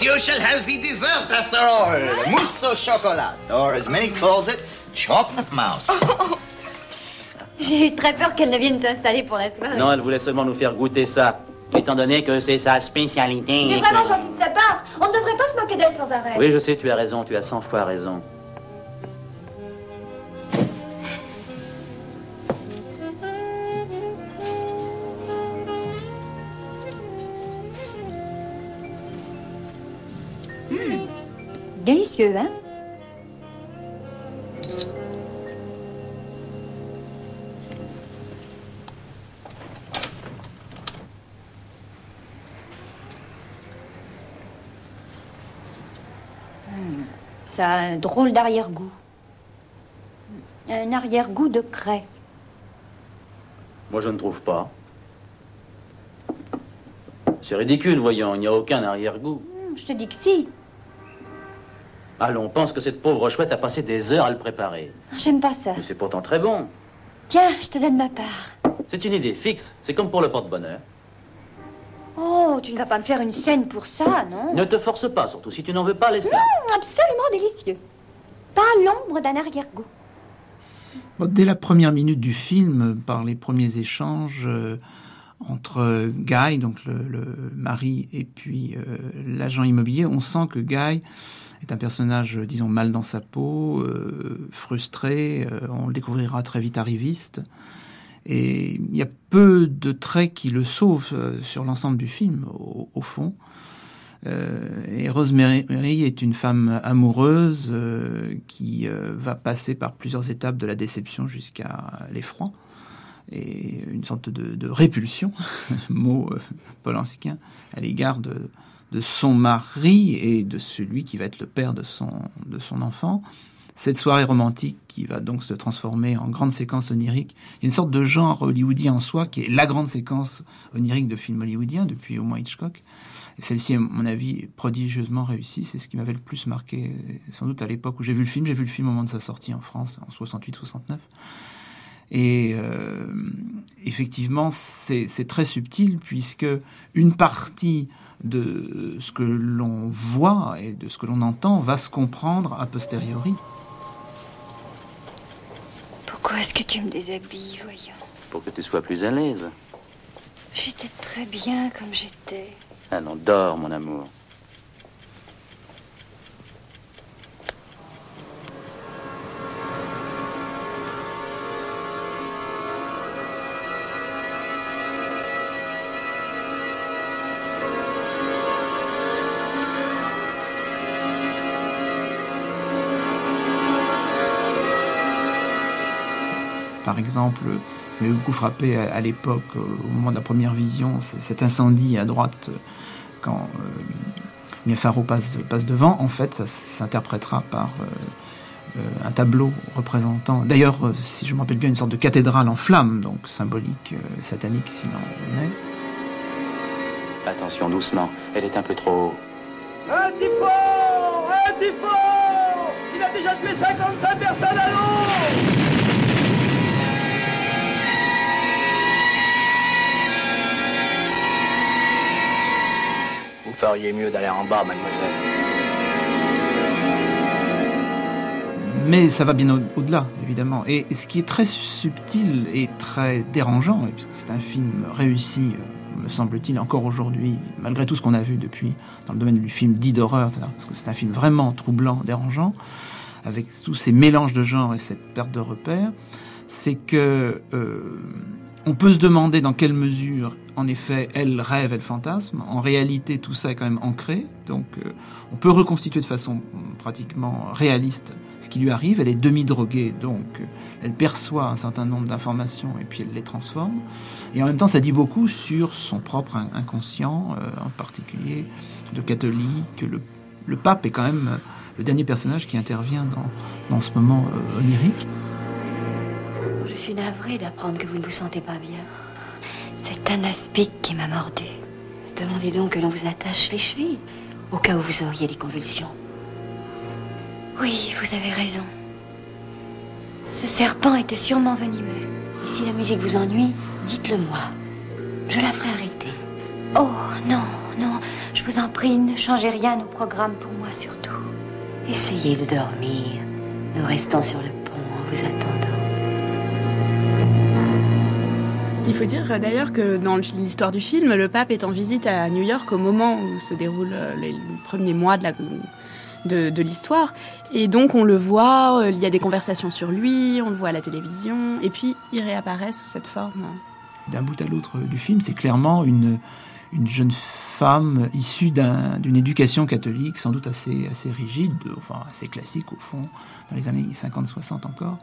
Shall have the dessert after all. Mousse au chocolat, or as many calls it, chocolate mouse. J'ai eu très peur qu'elle ne vienne t'installer pour la soirée. Non, elle voulait seulement nous faire goûter ça. Étant donné que c'est sa spécialité. C'est vraiment gentil de sa part. On ne devrait pas se moquer d'elle sans arrêt. Oui, je sais, tu as raison, tu as 100 fois raison. Hein? Hmm, Ça a un drôle d'arrière-goût. Un arrière-goût de craie. Moi, je ne trouve pas. C'est ridicule, voyons, il n'y a aucun arrière-goût. Hmm, Je te dis que si. Allons, on pense que cette pauvre chouette a passé des heures à le préparer. J'aime pas ça. Mais c'est pourtant très bon. Tiens, je te donne ma part. C'est une idée fixe. C'est comme pour le porte-bonheur. Oh, tu ne vas pas me faire une scène pour ça, non? Ne te force pas, surtout si tu n'en veux pas, laisse-la. Hmm, Absolument délicieux. Pas l'ombre d'un arrière-goût. Bon, dès la première minute du film, par les premiers échanges euh, entre Guy, donc le, le mari, et puis euh, l'agent immobilier, on sent que Guy est un personnage, euh, disons, mal dans sa peau, euh, frustré. euh, on le découvrira très vite arriviste. Et il y a peu de traits qui le sauvent sur l'ensemble du film, au, fond. Et Rosemary est une femme amoureuse qui va passer par plusieurs étapes de la déception jusqu'à l'effroi et une sorte de, répulsion, mot polanskien, à l'égard de, de son mari et de celui qui va être le père de son, de son enfant. Cette soirée romantique qui va donc se transformer en grande séquence onirique, une sorte de genre hollywoodien en soi qui est la grande séquence onirique de film hollywoodien depuis au moins Hitchcock. Celle-ci, à mon avis, prodigieusement réussie. C'est ce qui m'avait le plus marqué, sans doute à l'époque où j'ai vu le film. J'ai vu le film au moment de sa sortie en France, en 68-69. Et euh, effectivement, c'est très subtil puisque une partie de ce que l'on voit et de ce que l'on entend va se comprendre a posteriori. Pourquoi est-ce que tu me déshabilles, voyons Pour que tu sois plus à l'aise. J'étais très bien comme j'étais. Allons, dors, mon amour. Exemple, ça m'avait beaucoup frappé à, à l'époque, euh, au moment de la première vision, cet incendie à droite, euh, quand euh, Mia Farrow passe, passe devant, en fait, ça s'interprétera par euh, euh, un tableau représentant, d'ailleurs, si je me rappelle bien, une sorte de cathédrale en flammes, donc symbolique, euh, satanique, s'il en est. Attention, doucement. Elle est un peu trop... Un typhon Un typhon Il a déjà tué 55 personnes à l'eau feriez mieux d'aller en bas, mademoiselle. Mais ça va bien au- au-delà, évidemment. Et ce qui est très subtil et très dérangeant, puisque c'est un film réussi, euh, me semble-t-il, encore aujourd'hui, malgré tout ce qu'on a vu depuis dans le domaine du film dit d'horreur, parce que c'est un film vraiment troublant, dérangeant, avec tous ces mélanges de genres et cette perte de repères, c'est que euh, on peut se demander dans quelle mesure, en effet, elle rêve, elle fantasme. En réalité, tout ça est quand même ancré. Donc, euh, on peut reconstituer de façon pratiquement réaliste ce qui lui arrive. Elle est demi-droguée, donc euh, elle perçoit un certain nombre d'informations et puis elle les transforme. Et en même temps, ça dit beaucoup sur son propre inconscient, en particulier de catholique. Le, le, pape est quand même le dernier personnage qui intervient dans, dans ce moment onirique. Suis d'apprendre que vous ne vous sentez pas bien. C'est un aspic qui m'a mordu. Demandez donc que l'on vous attache les chevilles, au cas où vous auriez des convulsions. Oui, vous avez raison. Ce serpent était sûrement venimeux. Et si la musique vous ennuie, dites-le moi. Je la ferai arrêter. Oh, non, non, je vous en prie, ne changez rien au programme pour moi surtout. Essayez de dormir. Nous restons sur le pont en vous attendant. Il faut dire d'ailleurs que dans l'histoire du film, le pape est en visite à New York au moment où se déroulent euh, les premiers mois de l'histoire. Et donc on le voit, euh, il y a des conversations sur lui, on le voit à la télévision, et puis il réapparaît sous cette forme. D'un bout à l'autre du film, c'est clairement une, une jeune femme issue d'une éducation catholique sans doute assez, assez rigide, enfin assez classique au fond, dans les années 50-60 encore,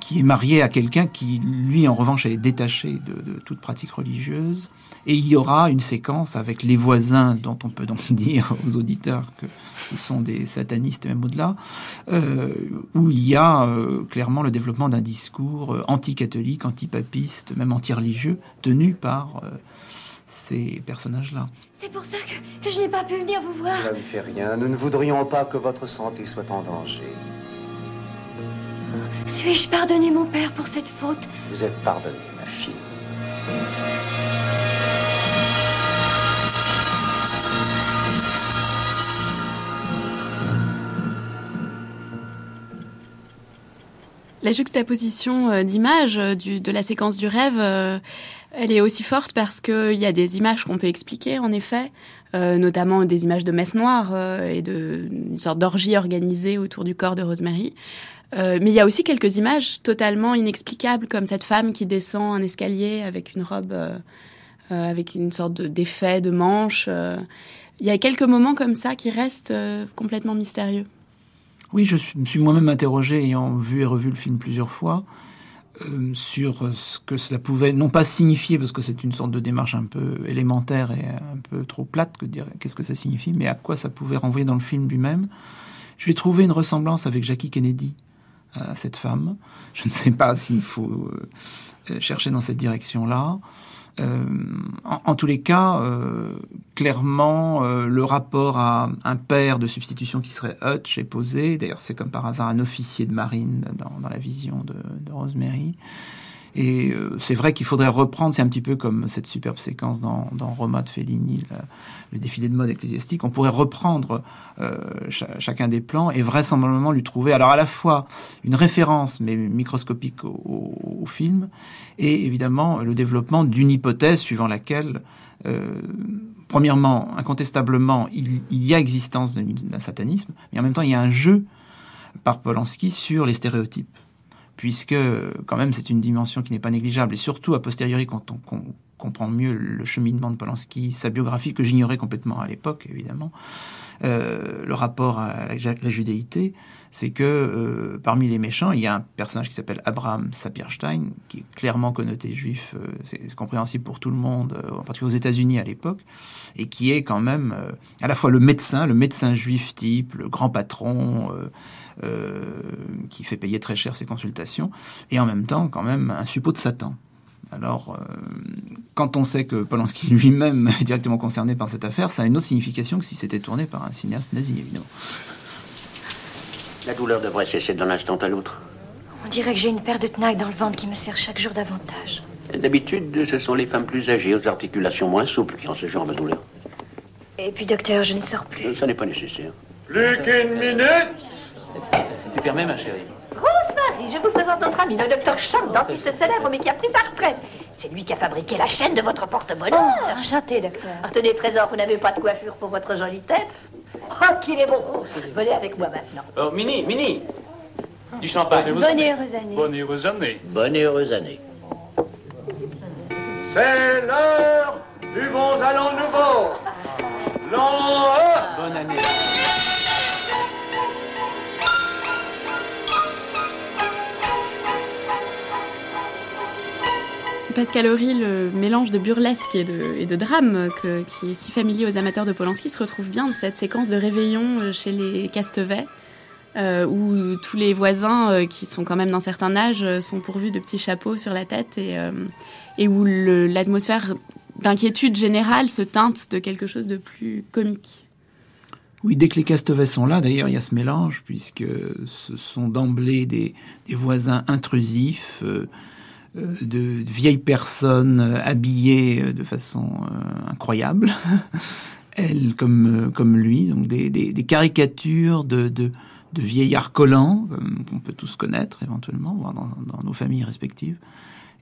qui est marié à quelqu'un qui, lui, en revanche, est détaché de, toute pratique religieuse. Et il y aura une séquence avec les voisins, dont on peut donc dire aux auditeurs que ce sont des satanistes, même au-delà, euh, où il y a euh, clairement le développement d'un discours euh, anti-catholique, anti-papiste, même anti-religieux, tenu par ces personnages-là. C'est pour ça que, que je n'ai pas pu venir vous voir. Ça ne fait rien. Nous ne voudrions pas que votre santé soit en danger. Suis-je pardonné mon père pour cette faute Vous êtes pardonnée, ma fille. La juxtaposition euh, d'images euh, de la séquence du rêve, euh, elle est aussi forte parce qu'il y a des images qu'on peut expliquer, en effet, notamment des images de messe noire et d'une sorte d'orgie organisée autour du corps de Rosemary. Euh, mais il y a aussi quelques images totalement inexplicables, comme cette femme qui descend un escalier avec une robe, euh, euh, avec une sorte d'effet de, manche. Il y a quelques moments comme ça qui restent complètement mystérieux. Oui, je me suis moi-même interrogé, ayant vu et revu le film plusieurs fois, sur ce que cela pouvait, non pas signifier, parce que c'est une sorte de démarche un peu élémentaire et un peu trop plate que de dire qu'est-ce que ça signifie, mais à quoi ça pouvait renvoyer dans le film lui-même. Je vais trouver une ressemblance avec Jackie Kennedy à cette femme. Je ne sais pas s'il faut euh, chercher dans cette direction-là. Euh, en, tous les cas, euh, clairement, le rapport à un père de substitution qui serait Hutch est posé. D'ailleurs, c'est comme par hasard un officier de marine dans, la vision de, de Rosemary. Et euh, c'est vrai qu'il faudrait reprendre, c'est un petit peu comme cette superbe séquence dans, dans Roma de Fellini, le, défilé de mode ecclésiastique, on pourrait reprendre euh, chacun des plans et vraisemblablement lui trouver alors à la fois une référence, mais microscopique au, au, film, et évidemment le développement d'une hypothèse suivant laquelle, euh, premièrement, incontestablement, il, il y a existence d'un satanisme, mais en même temps il y a un jeu par Polanski sur les stéréotypes puisque quand même c'est une dimension qui n'est pas négligeable, et surtout a posteriori quand on, comprend mieux le cheminement de Polanski, sa biographie que j'ignorais complètement à l'époque évidemment, euh, le rapport à la, judéité, c'est que euh, parmi les méchants, il y a un personnage qui s'appelle Abraham Sapirstein, qui est clairement connoté juif, euh, c'est compréhensible pour tout le monde, en particulier aux États-Unis à l'époque, et qui est quand même à la fois le médecin, le médecin juif type, le grand patron, qui fait payer très cher ses consultations, et en même temps quand même un suppôt de Satan. Alors, euh, quand on sait que Polanski lui-même est directement concerné par cette affaire, ça a une autre signification que si c'était tourné par un cinéaste nazi, évidemment. La douleur devrait cesser d'un instant à l'autre. On dirait que j'ai une paire de tenailles dans le ventre qui me sert chaque jour davantage. D'habitude, ce sont les femmes plus âgées, aux articulations moins souples, qui ont ce genre de douleur. Et puis, docteur, je ne sors plus. Ça n'est pas nécessaire. Plus qu'une minute Si tu permets, ma chérie. Rosemary, je vous présente notre ami, le docteur Cham, dentiste célèbre, mais qui a pris sa retraite. C'est lui qui a fabriqué la chaîne de votre porte-bonheur. Oh, enchanté, docteur. Tenez, trésor, vous n'avez pas de coiffure pour votre jolie tête Oh, qu'il est beau Venez avec moi maintenant. Oh, Mini, Mini Du champagne. Bonne et heureuse année. Bonne et heureuse année. Bonne et heureuse année. C'est l'heure du bon allant nouveau. L'an 1. Bonne année. Pascal Horry, le mélange de burlesque et de, drame que- qui est si familier aux amateurs de Polanski se retrouve bien dans cette séquence de réveillon euh, chez les Castevets, euh, où tous les voisins, euh, qui sont quand même d'un certain âge, euh, sont pourvus de petits chapeaux sur la tête et, euh, où l'atmosphère d'inquiétude générale se teinte de quelque chose de plus comique. Oui, dès que les Castevets sont là, d'ailleurs, il y a ce mélange, puisque ce sont d'emblée des, voisins intrusifs, euh, euh, de, de vieilles personnes euh, habillées euh, de façon euh, incroyable, elles comme, euh, comme lui, donc des, des, des caricatures de, de, de vieillards collants, qu'on peut tous connaître éventuellement, voire dans, dans nos familles respectives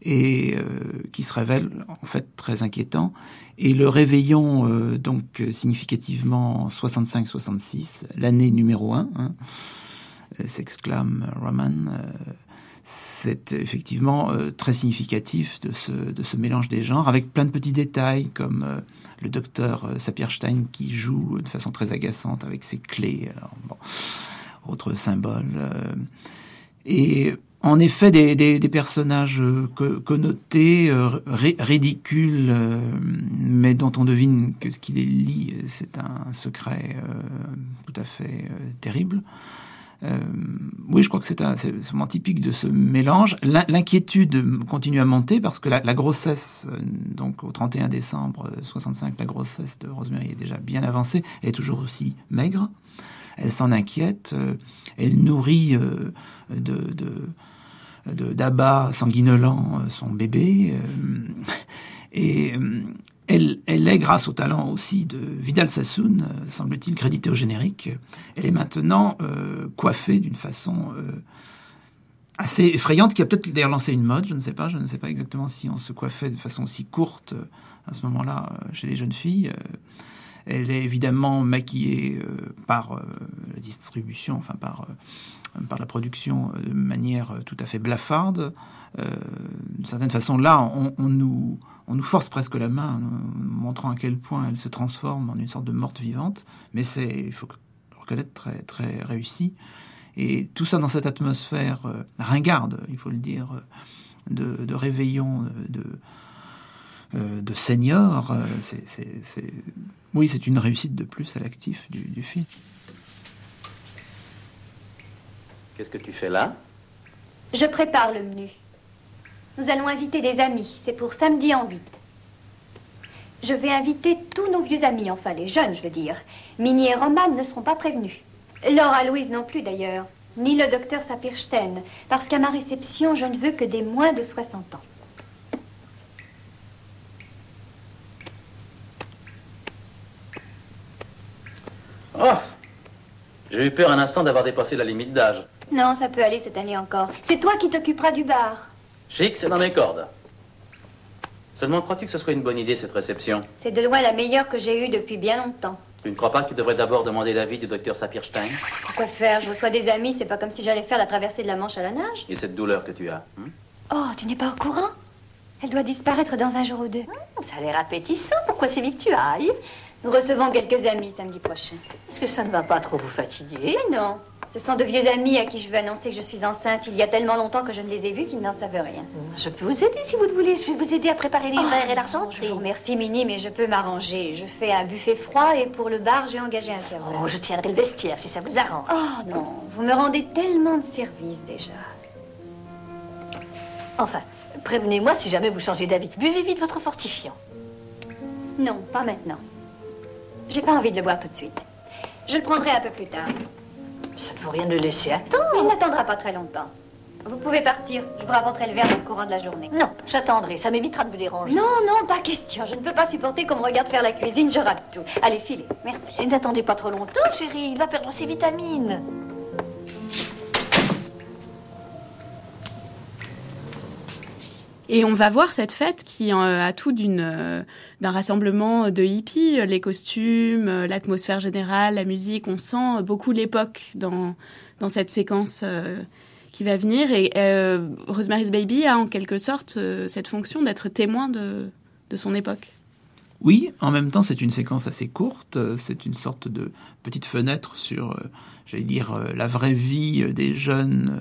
et euh, qui se révèle en fait très inquiétant. Et le réveillon, euh, donc euh, significativement 65-66, l'année numéro un, hein, euh, s'exclame Roman. euh, c'est effectivement euh, très significatif de ce, de ce mélange des genres, avec plein de petits détails comme euh, le docteur euh, Sapirstein qui joue de façon très agaçante avec ses clés. Alors, bon, autre symbole. euh, et en effet, des, des, des personnages euh, co- connotés, euh, ri- ridicules, euh, mais dont on devine que ce qui les lie, euh, c'est un secret euh, tout à fait euh, terrible. Euh, oui, je crois que c'est un- vraiment typique de ce mélange. L'in- L'inquiétude continue à monter parce que la, grossesse, euh, donc au 31 décembre euh, 65, la grossesse de Rosemary est déjà bien avancée, elle est toujours aussi maigre. Elle s'en inquiète, euh, elle nourrit euh, de, d'abats sanguinolents euh, son bébé. euh, et euh, elle, est, grâce au talent aussi de Vidal Sassoon, euh, semble-t-il crédité au générique, elle est maintenant euh, coiffée d'une façon euh, assez effrayante, qui a peut-être d'ailleurs lancé une mode, je ne sais pas, je ne sais pas exactement si on se coiffait de façon aussi courte à ce moment-là chez les jeunes filles. Elle est évidemment maquillée par la distribution, enfin par, par la production de manière tout à fait blafarde. Euh, D'une certaine façon, là, on nous, on nous force presque la main, nous montrant à quel point elle se transforme en une sorte de morte vivante. Mais c'est, il faut le reconnaître, très, très réussi. Et tout ça dans cette atmosphère euh, ringarde, il faut le dire, euh, de, de réveillon, de, euh, de seniors. euh, c'est, c'est- c'est- Oui, c'est une réussite de plus à l'actif du, du film. Qu'est-ce que tu fais là? Je prépare le menu. Nous allons inviter des amis. C'est pour samedi en 8. Je vais inviter tous nos vieux amis, enfin les jeunes, je veux dire. Minnie et Roman ne seront pas prévenus. Laura Louise non plus, d'ailleurs. Ni le docteur Sapirstein. Parce qu'à ma réception, je ne veux que des moins de 60 ans. Oh J'ai eu peur un instant d'avoir dépassé la limite d'âge. Non, ça peut aller cette année encore. C'est toi qui t'occuperas du bar. Chic, c'est dans mes cordes. Seulement, crois-tu que ce serait une bonne idée, cette réception? C'est de loin la meilleure que j'ai eue depuis bien longtemps. Tu ne crois pas que tu devrais d'abord demander l'avis du docteur Sapirstein? Pourquoi faire? Je reçois des amis, c'est pas comme si j'allais faire la traversée de la Manche à la nage. et cette douleur que tu as hein? Oh, tu n'es pas au courant? Elle doit disparaître dans un jour ou deux. ça a l'air appétissant. Pourquoi c'est vite que tu ailles? Nous recevons quelques amis samedi prochain. Est-ce que ça ne va pas trop vous fatiguer? Mais non. Ce sont de vieux amis à qui je veux annoncer que je suis enceinte. Il y a tellement longtemps que je ne les ai vus qu'ils n'en savent rien. Je peux vous aider si vous le voulez. Je vais vous aider à préparer les verres et l'argenterie. Je vous remercie, Minnie, mais je peux m'arranger. Je fais un buffet froid et pour le bar, j'ai engagé un serveur. Oh, je tiendrai le vestiaire si ça vous arrange. Oh non, vous me rendez tellement de services déjà. Enfin, prévenez-moi si jamais vous changez d'avis. Buvez vite votre fortifiant. Non, pas maintenant. J'ai pas envie de le boire tout de suite. Je le prendrai un peu plus tard. Ça ne vaut rien de le laisser attendre. Il n'attendra pas très longtemps. Vous pouvez partir. Je vous rapporterai le verre dans le courant de la journée. Non, j'attendrai. Ça m'évitera de vous déranger. Non, non, pas question. Je ne peux pas supporter qu'on me regarde faire la cuisine. Je rate tout. Allez, filez. Merci. Et n'attendez pas trop longtemps, chérie. Il va perdre ses vitamines. Et on va voir cette fête qui euh, a tout euh, d'un rassemblement de hippies, les costumes, euh, l'atmosphère générale, la musique. On sent beaucoup l'époque dans dans cette séquence euh, qui va venir. Et euh, Rosemary's Baby a en quelque sorte euh, cette fonction d'être témoin de de son époque. Oui, en même temps, c'est une séquence assez courte. C'est une sorte de petite fenêtre sur, euh, j'allais dire, euh, la vraie vie des jeunes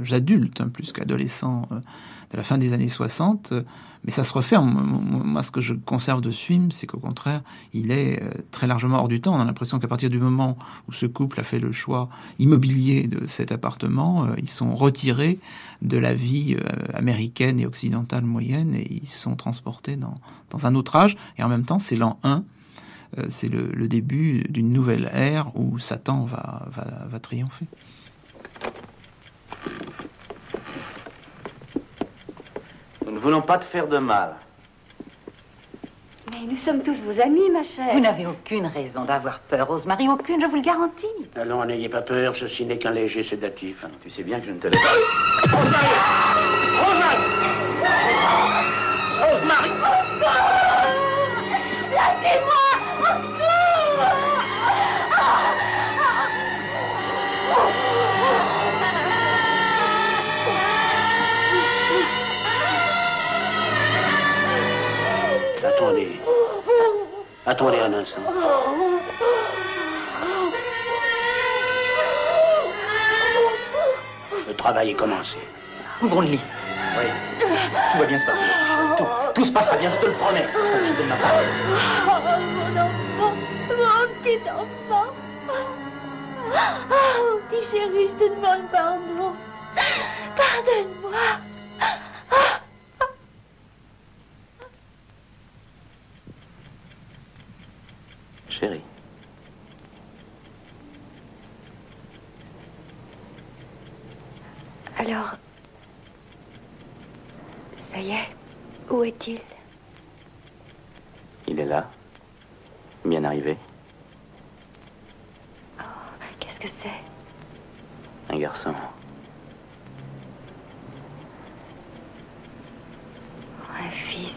euh, adultes, hein, plus qu'adolescents, de la fin des années 60. Mais ça se referme. Moi, ce que je conserve de ce film, c'est qu'au contraire, il est très largement hors du temps. On a l'impression qu'à partir du moment où ce couple a fait le choix immobilier de cet appartement, ils sont retirés de la vie américaine et occidentale moyenne et ils sont transportés dans, dans un autre âge. Et en même temps, c'est l'an 1 c'est le, début d'une nouvelle ère où Satan va, va, va triompher. Nous ne voulons pas te faire de mal. Mais nous sommes tous vos amis, ma chère. Vous n'avez aucune raison d'avoir peur, Rosemary, aucune, je vous le garantis. Allons, n'ayez pas peur, ceci n'est qu'un léger sédatif. Tu sais bien que je ne te laisse pas. Rosemary Rosemary Rosemary Lâchez-moi Attendez. Attendez un instant. Le travail est commencé. Ouvrons le lit. Oui. Tout va bien se passer. Tout, tout se passera bien, je te le promets. Profite de ma parole. Oh, mon enfant, mon petit enfant. Oh, petit chéri, je te demande pardon. Pardonne-moi. Chérie. Alors, ça y est, où est-il? Il est là. Bien arrivé. Qu'est-ce que c'est? Un garçon. Un fils.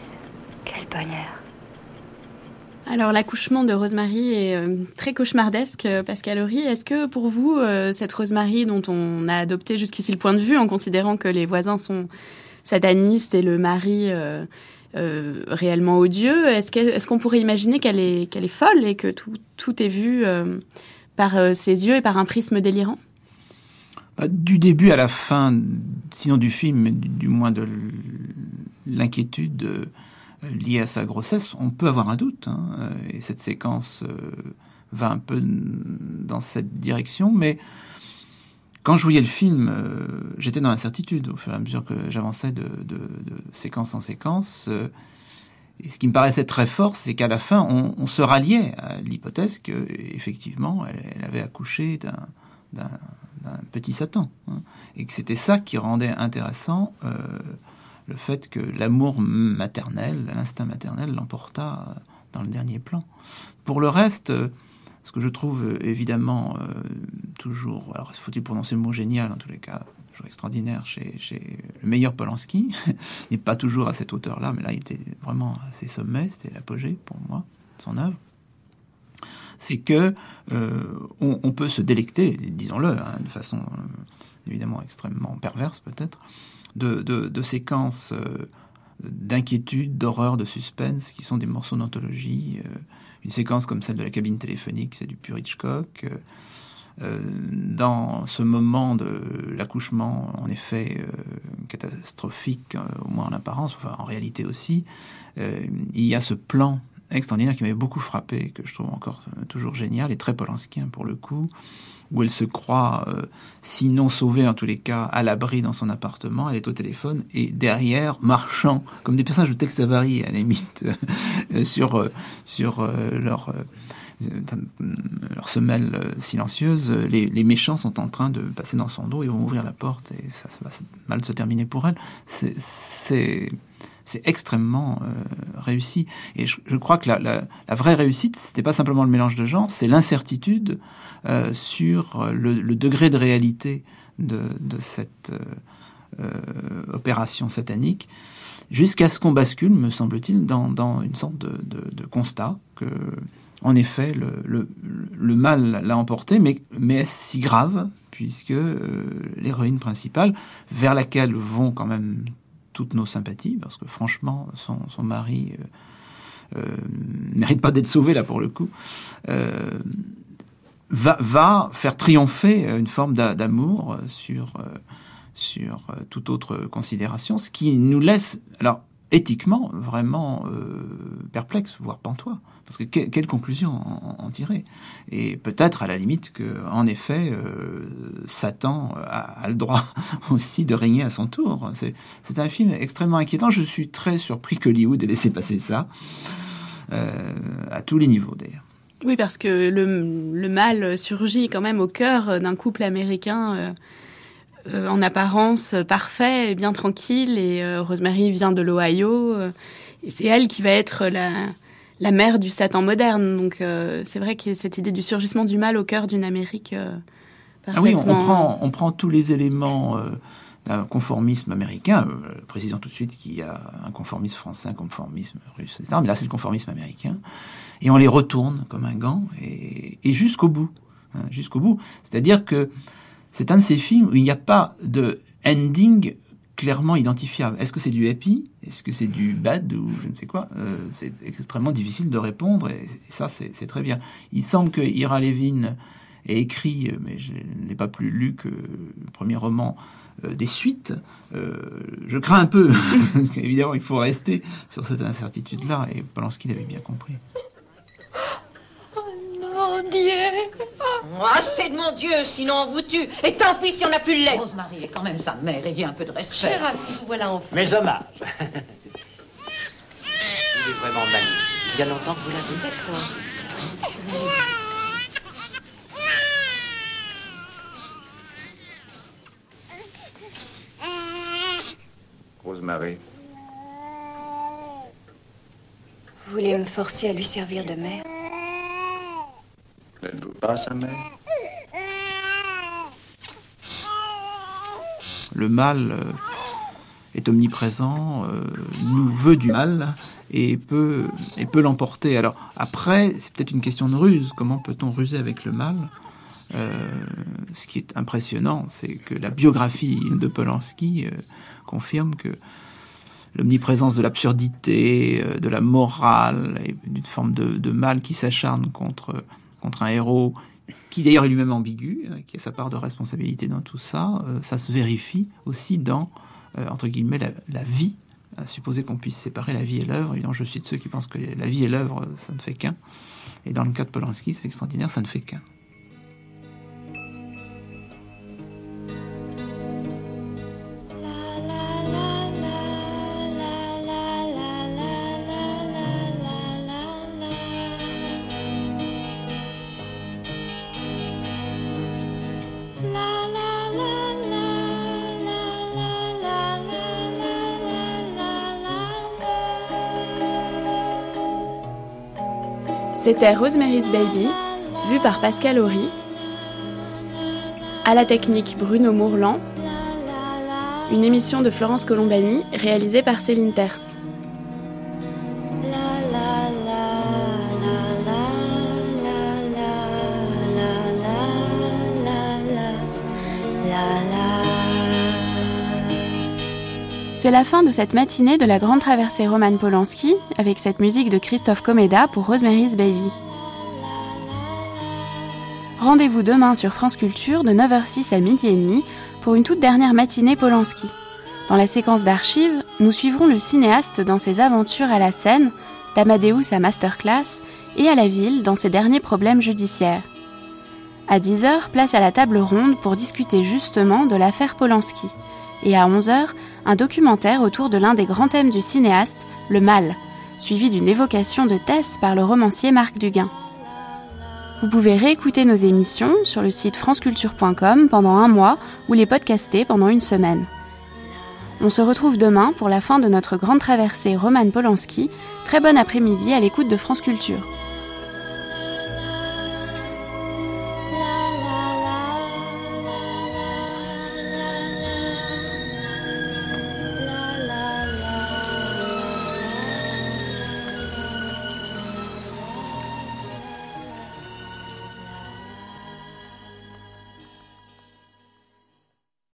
Quel bonheur. Alors l'accouchement de Rosemary est euh, très cauchemardesque, euh, Pascal Horry. Est-ce que pour vous, euh, cette Rosemary dont on a adopté jusqu'ici le point de vue en considérant que les voisins sont satanistes et le mari euh, euh, réellement odieux, est-ce qu'on pourrait imaginer qu'elle est, est folle et que tout, tout est vu euh, par ses yeux et par un prisme délirant? Bah, Du début à la fin, sinon du film, du, du moins de l'inquiétude liée à sa grossesse, on peut avoir un doute. hein, et cette séquence va un peu dans cette direction, mais quand je voyais le film, euh, j'étais dans l'incertitude au fur et à mesure que j'avançais de, séquence en séquence. euh, et ce qui me paraissait très fort, c'est qu'à la fin, on, se ralliait à l'hypothèse que, effectivement, elle, avait accouché d'un petit Satan, hein, et que c'était ça qui rendait intéressant euh, le fait que l'amour maternel, l'instinct maternel, l'emporta dans le dernier plan. Pour le reste, que je trouve euh, évidemment euh, toujours, alors faut-il prononcer le mot génial en tous les cas, toujours extraordinaire chez, le meilleur Polanski, n'est pas toujours à cette hauteur-là, mais là il était vraiment à ses sommets, c'était l'apogée pour moi, son œuvre c'est que euh, on, peut se délecter, disons-le, hein, de façon évidemment extrêmement perverse peut-être, de, séquences d'inquiétude, d'horreur, de suspense, qui sont des morceaux d'anthologie. Une séquence comme celle de la cabine téléphonique, c'est du pur Hitchcock. euh, euh, dans ce moment de l'accouchement, en effet, euh, catastrophique, au moins en apparence, enfin en réalité aussi, il y a ce plan extraordinaire qui m'avait beaucoup frappé, que je trouve encore toujours génial et très polanskien pour le coup, où elle se croit, euh, sinon sauvée en tous les cas, à l'abri dans son appartement, elle est au téléphone et derrière, marchant, comme des personnages de Tex Avery à la limite, euh, sur, euh, sur euh, leur, leur semelle silencieuse, les, méchants sont en train de passer dans son dos, ils vont ouvrir la porte et ça, ça va mal se terminer pour elle. C'est- C'est extrêmement euh, réussi. Et je, crois que la, vraie réussite, c'était pas simplement le mélange de genres, c'est l'incertitude euh, sur le, degré de réalité de, cette euh, opération satanique, jusqu'à ce qu'on bascule, me semble-t-il, dans, une sorte de, constat que, en effet, le, le, mal l'a emporté, mais, mais est-ce si grave puisque l'héroïne principale, vers laquelle vont quand même toutes nos sympathies, parce que franchement, son, son mari euh, euh, mérite pas d'être sauvé là pour le coup. Euh, va, va faire triompher une forme d'amour sur sur toute autre considération, ce qui nous laisse alors éthiquement vraiment perplexe, voire pantois. Parce que quelle conclusion en, tirer? Et peut-être à la limite que, en effet, euh, Satan a, le droit aussi de régner à son tour. C'est un film extrêmement inquiétant. Je suis très surpris que Hollywood ait laissé passer ça, euh, à tous les niveaux d'ailleurs. Oui, parce que le, mal surgit quand même au cœur d'un couple américain. Euh, en apparence parfait et bien tranquille, et Rosemary vient de l'Ohio, et c'est elle qui va être la, la mère du Satan moderne. Donc euh, c'est vrai que cette idée du surgissement du mal au cœur d'une Amérique euh, ah oui, on, prend, on prend tous les éléments euh, d'un conformisme américain, précisant tout de suite qu'il y a un conformisme français, un conformisme russe, etc. Mais là, c'est le conformisme américain. Et on les retourne comme un gant, et, jusqu'au bout. Hein, jusqu'au bout. C'est-à-dire que c'est un de ces films où il n'y a pas de ending clairement identifiable. Est-ce que c'est du happy? Est-ce que c'est du bad ou je ne sais quoi? Euh, C'est extrêmement difficile de répondre et, ça c'est très bien. Il semble que Ira Levin ait écrit, euh, mais je n'ai pas plus lu que le premier roman euh, des suites. je crains un peu parce qu'évidemment il faut rester sur cette incertitude-là et Polanski l'avait bien compris. Dieu Assez de mon Dieu, sinon on vous tue. Et tant pis si on n'a plus le lait. Rosemary est quand même sa mère, ayez un peu de respect. Cher ami, voilà enfin. Mes hommages. Il est vraiment magnifique. Il y a longtemps que vous l'avez D'accord. Rosemary. Vous voulez me forcer à lui servir de mère? Le mal euh, est omniprésent, euh, nous veut du mal et peut, et peut l'emporter. Alors après, c'est peut-être une question de ruse. Comment peut-on ruser avec le mal euh, Ce qui est impressionnant, c'est que la biographie de Polanski confirme que l'omniprésence de l'absurdité, de la morale et d'une forme de, mal qui s'acharne contre contre un héros qui d'ailleurs est lui-même ambigu, hein, qui a sa part de responsabilité dans tout ça, euh, ça se vérifie aussi dans, euh, entre guillemets, la, vie. À supposer qu'on puisse séparer la vie et l'œuvre. Évidemment, je suis de ceux qui pensent que la vie et l'œuvre, ça ne fait qu'un. Et dans le cas de Polanski, c'est extraordinaire, ça ne fait qu'un. C'était Rosemary's Baby, vu par Pascal Horry. À la technique Bruno Mourlan. Une émission de Florence Colombani réalisée par Céline Terce. La fin de cette matinée de la grande traversée Roman Polanski avec cette musique de Christophe Comeda pour Rosemary's Baby. Rendez-vous demain sur France Culture de 9h06 à midi et demi pour une toute dernière matinée Polanski. Dans la séquence d'archives, nous suivrons le cinéaste dans ses aventures à la scène, d'Amadeus à Masterclass et à la ville dans ses derniers problèmes judiciaires. À 10h, place à la table ronde pour discuter justement de l'affaire Polanski. Et à 11h, un documentaire autour de l'un des grands thèmes du cinéaste, le mal, suivi d'une évocation de Tess par le romancier Marc Duguin. Vous pouvez réécouter nos émissions sur le site franceculture.com pendant un mois ou les podcaster pendant une semaine. On se retrouve demain pour la fin de notre grande traversée Roman Polanski. Très bon après-midi à l'écoute de France Culture.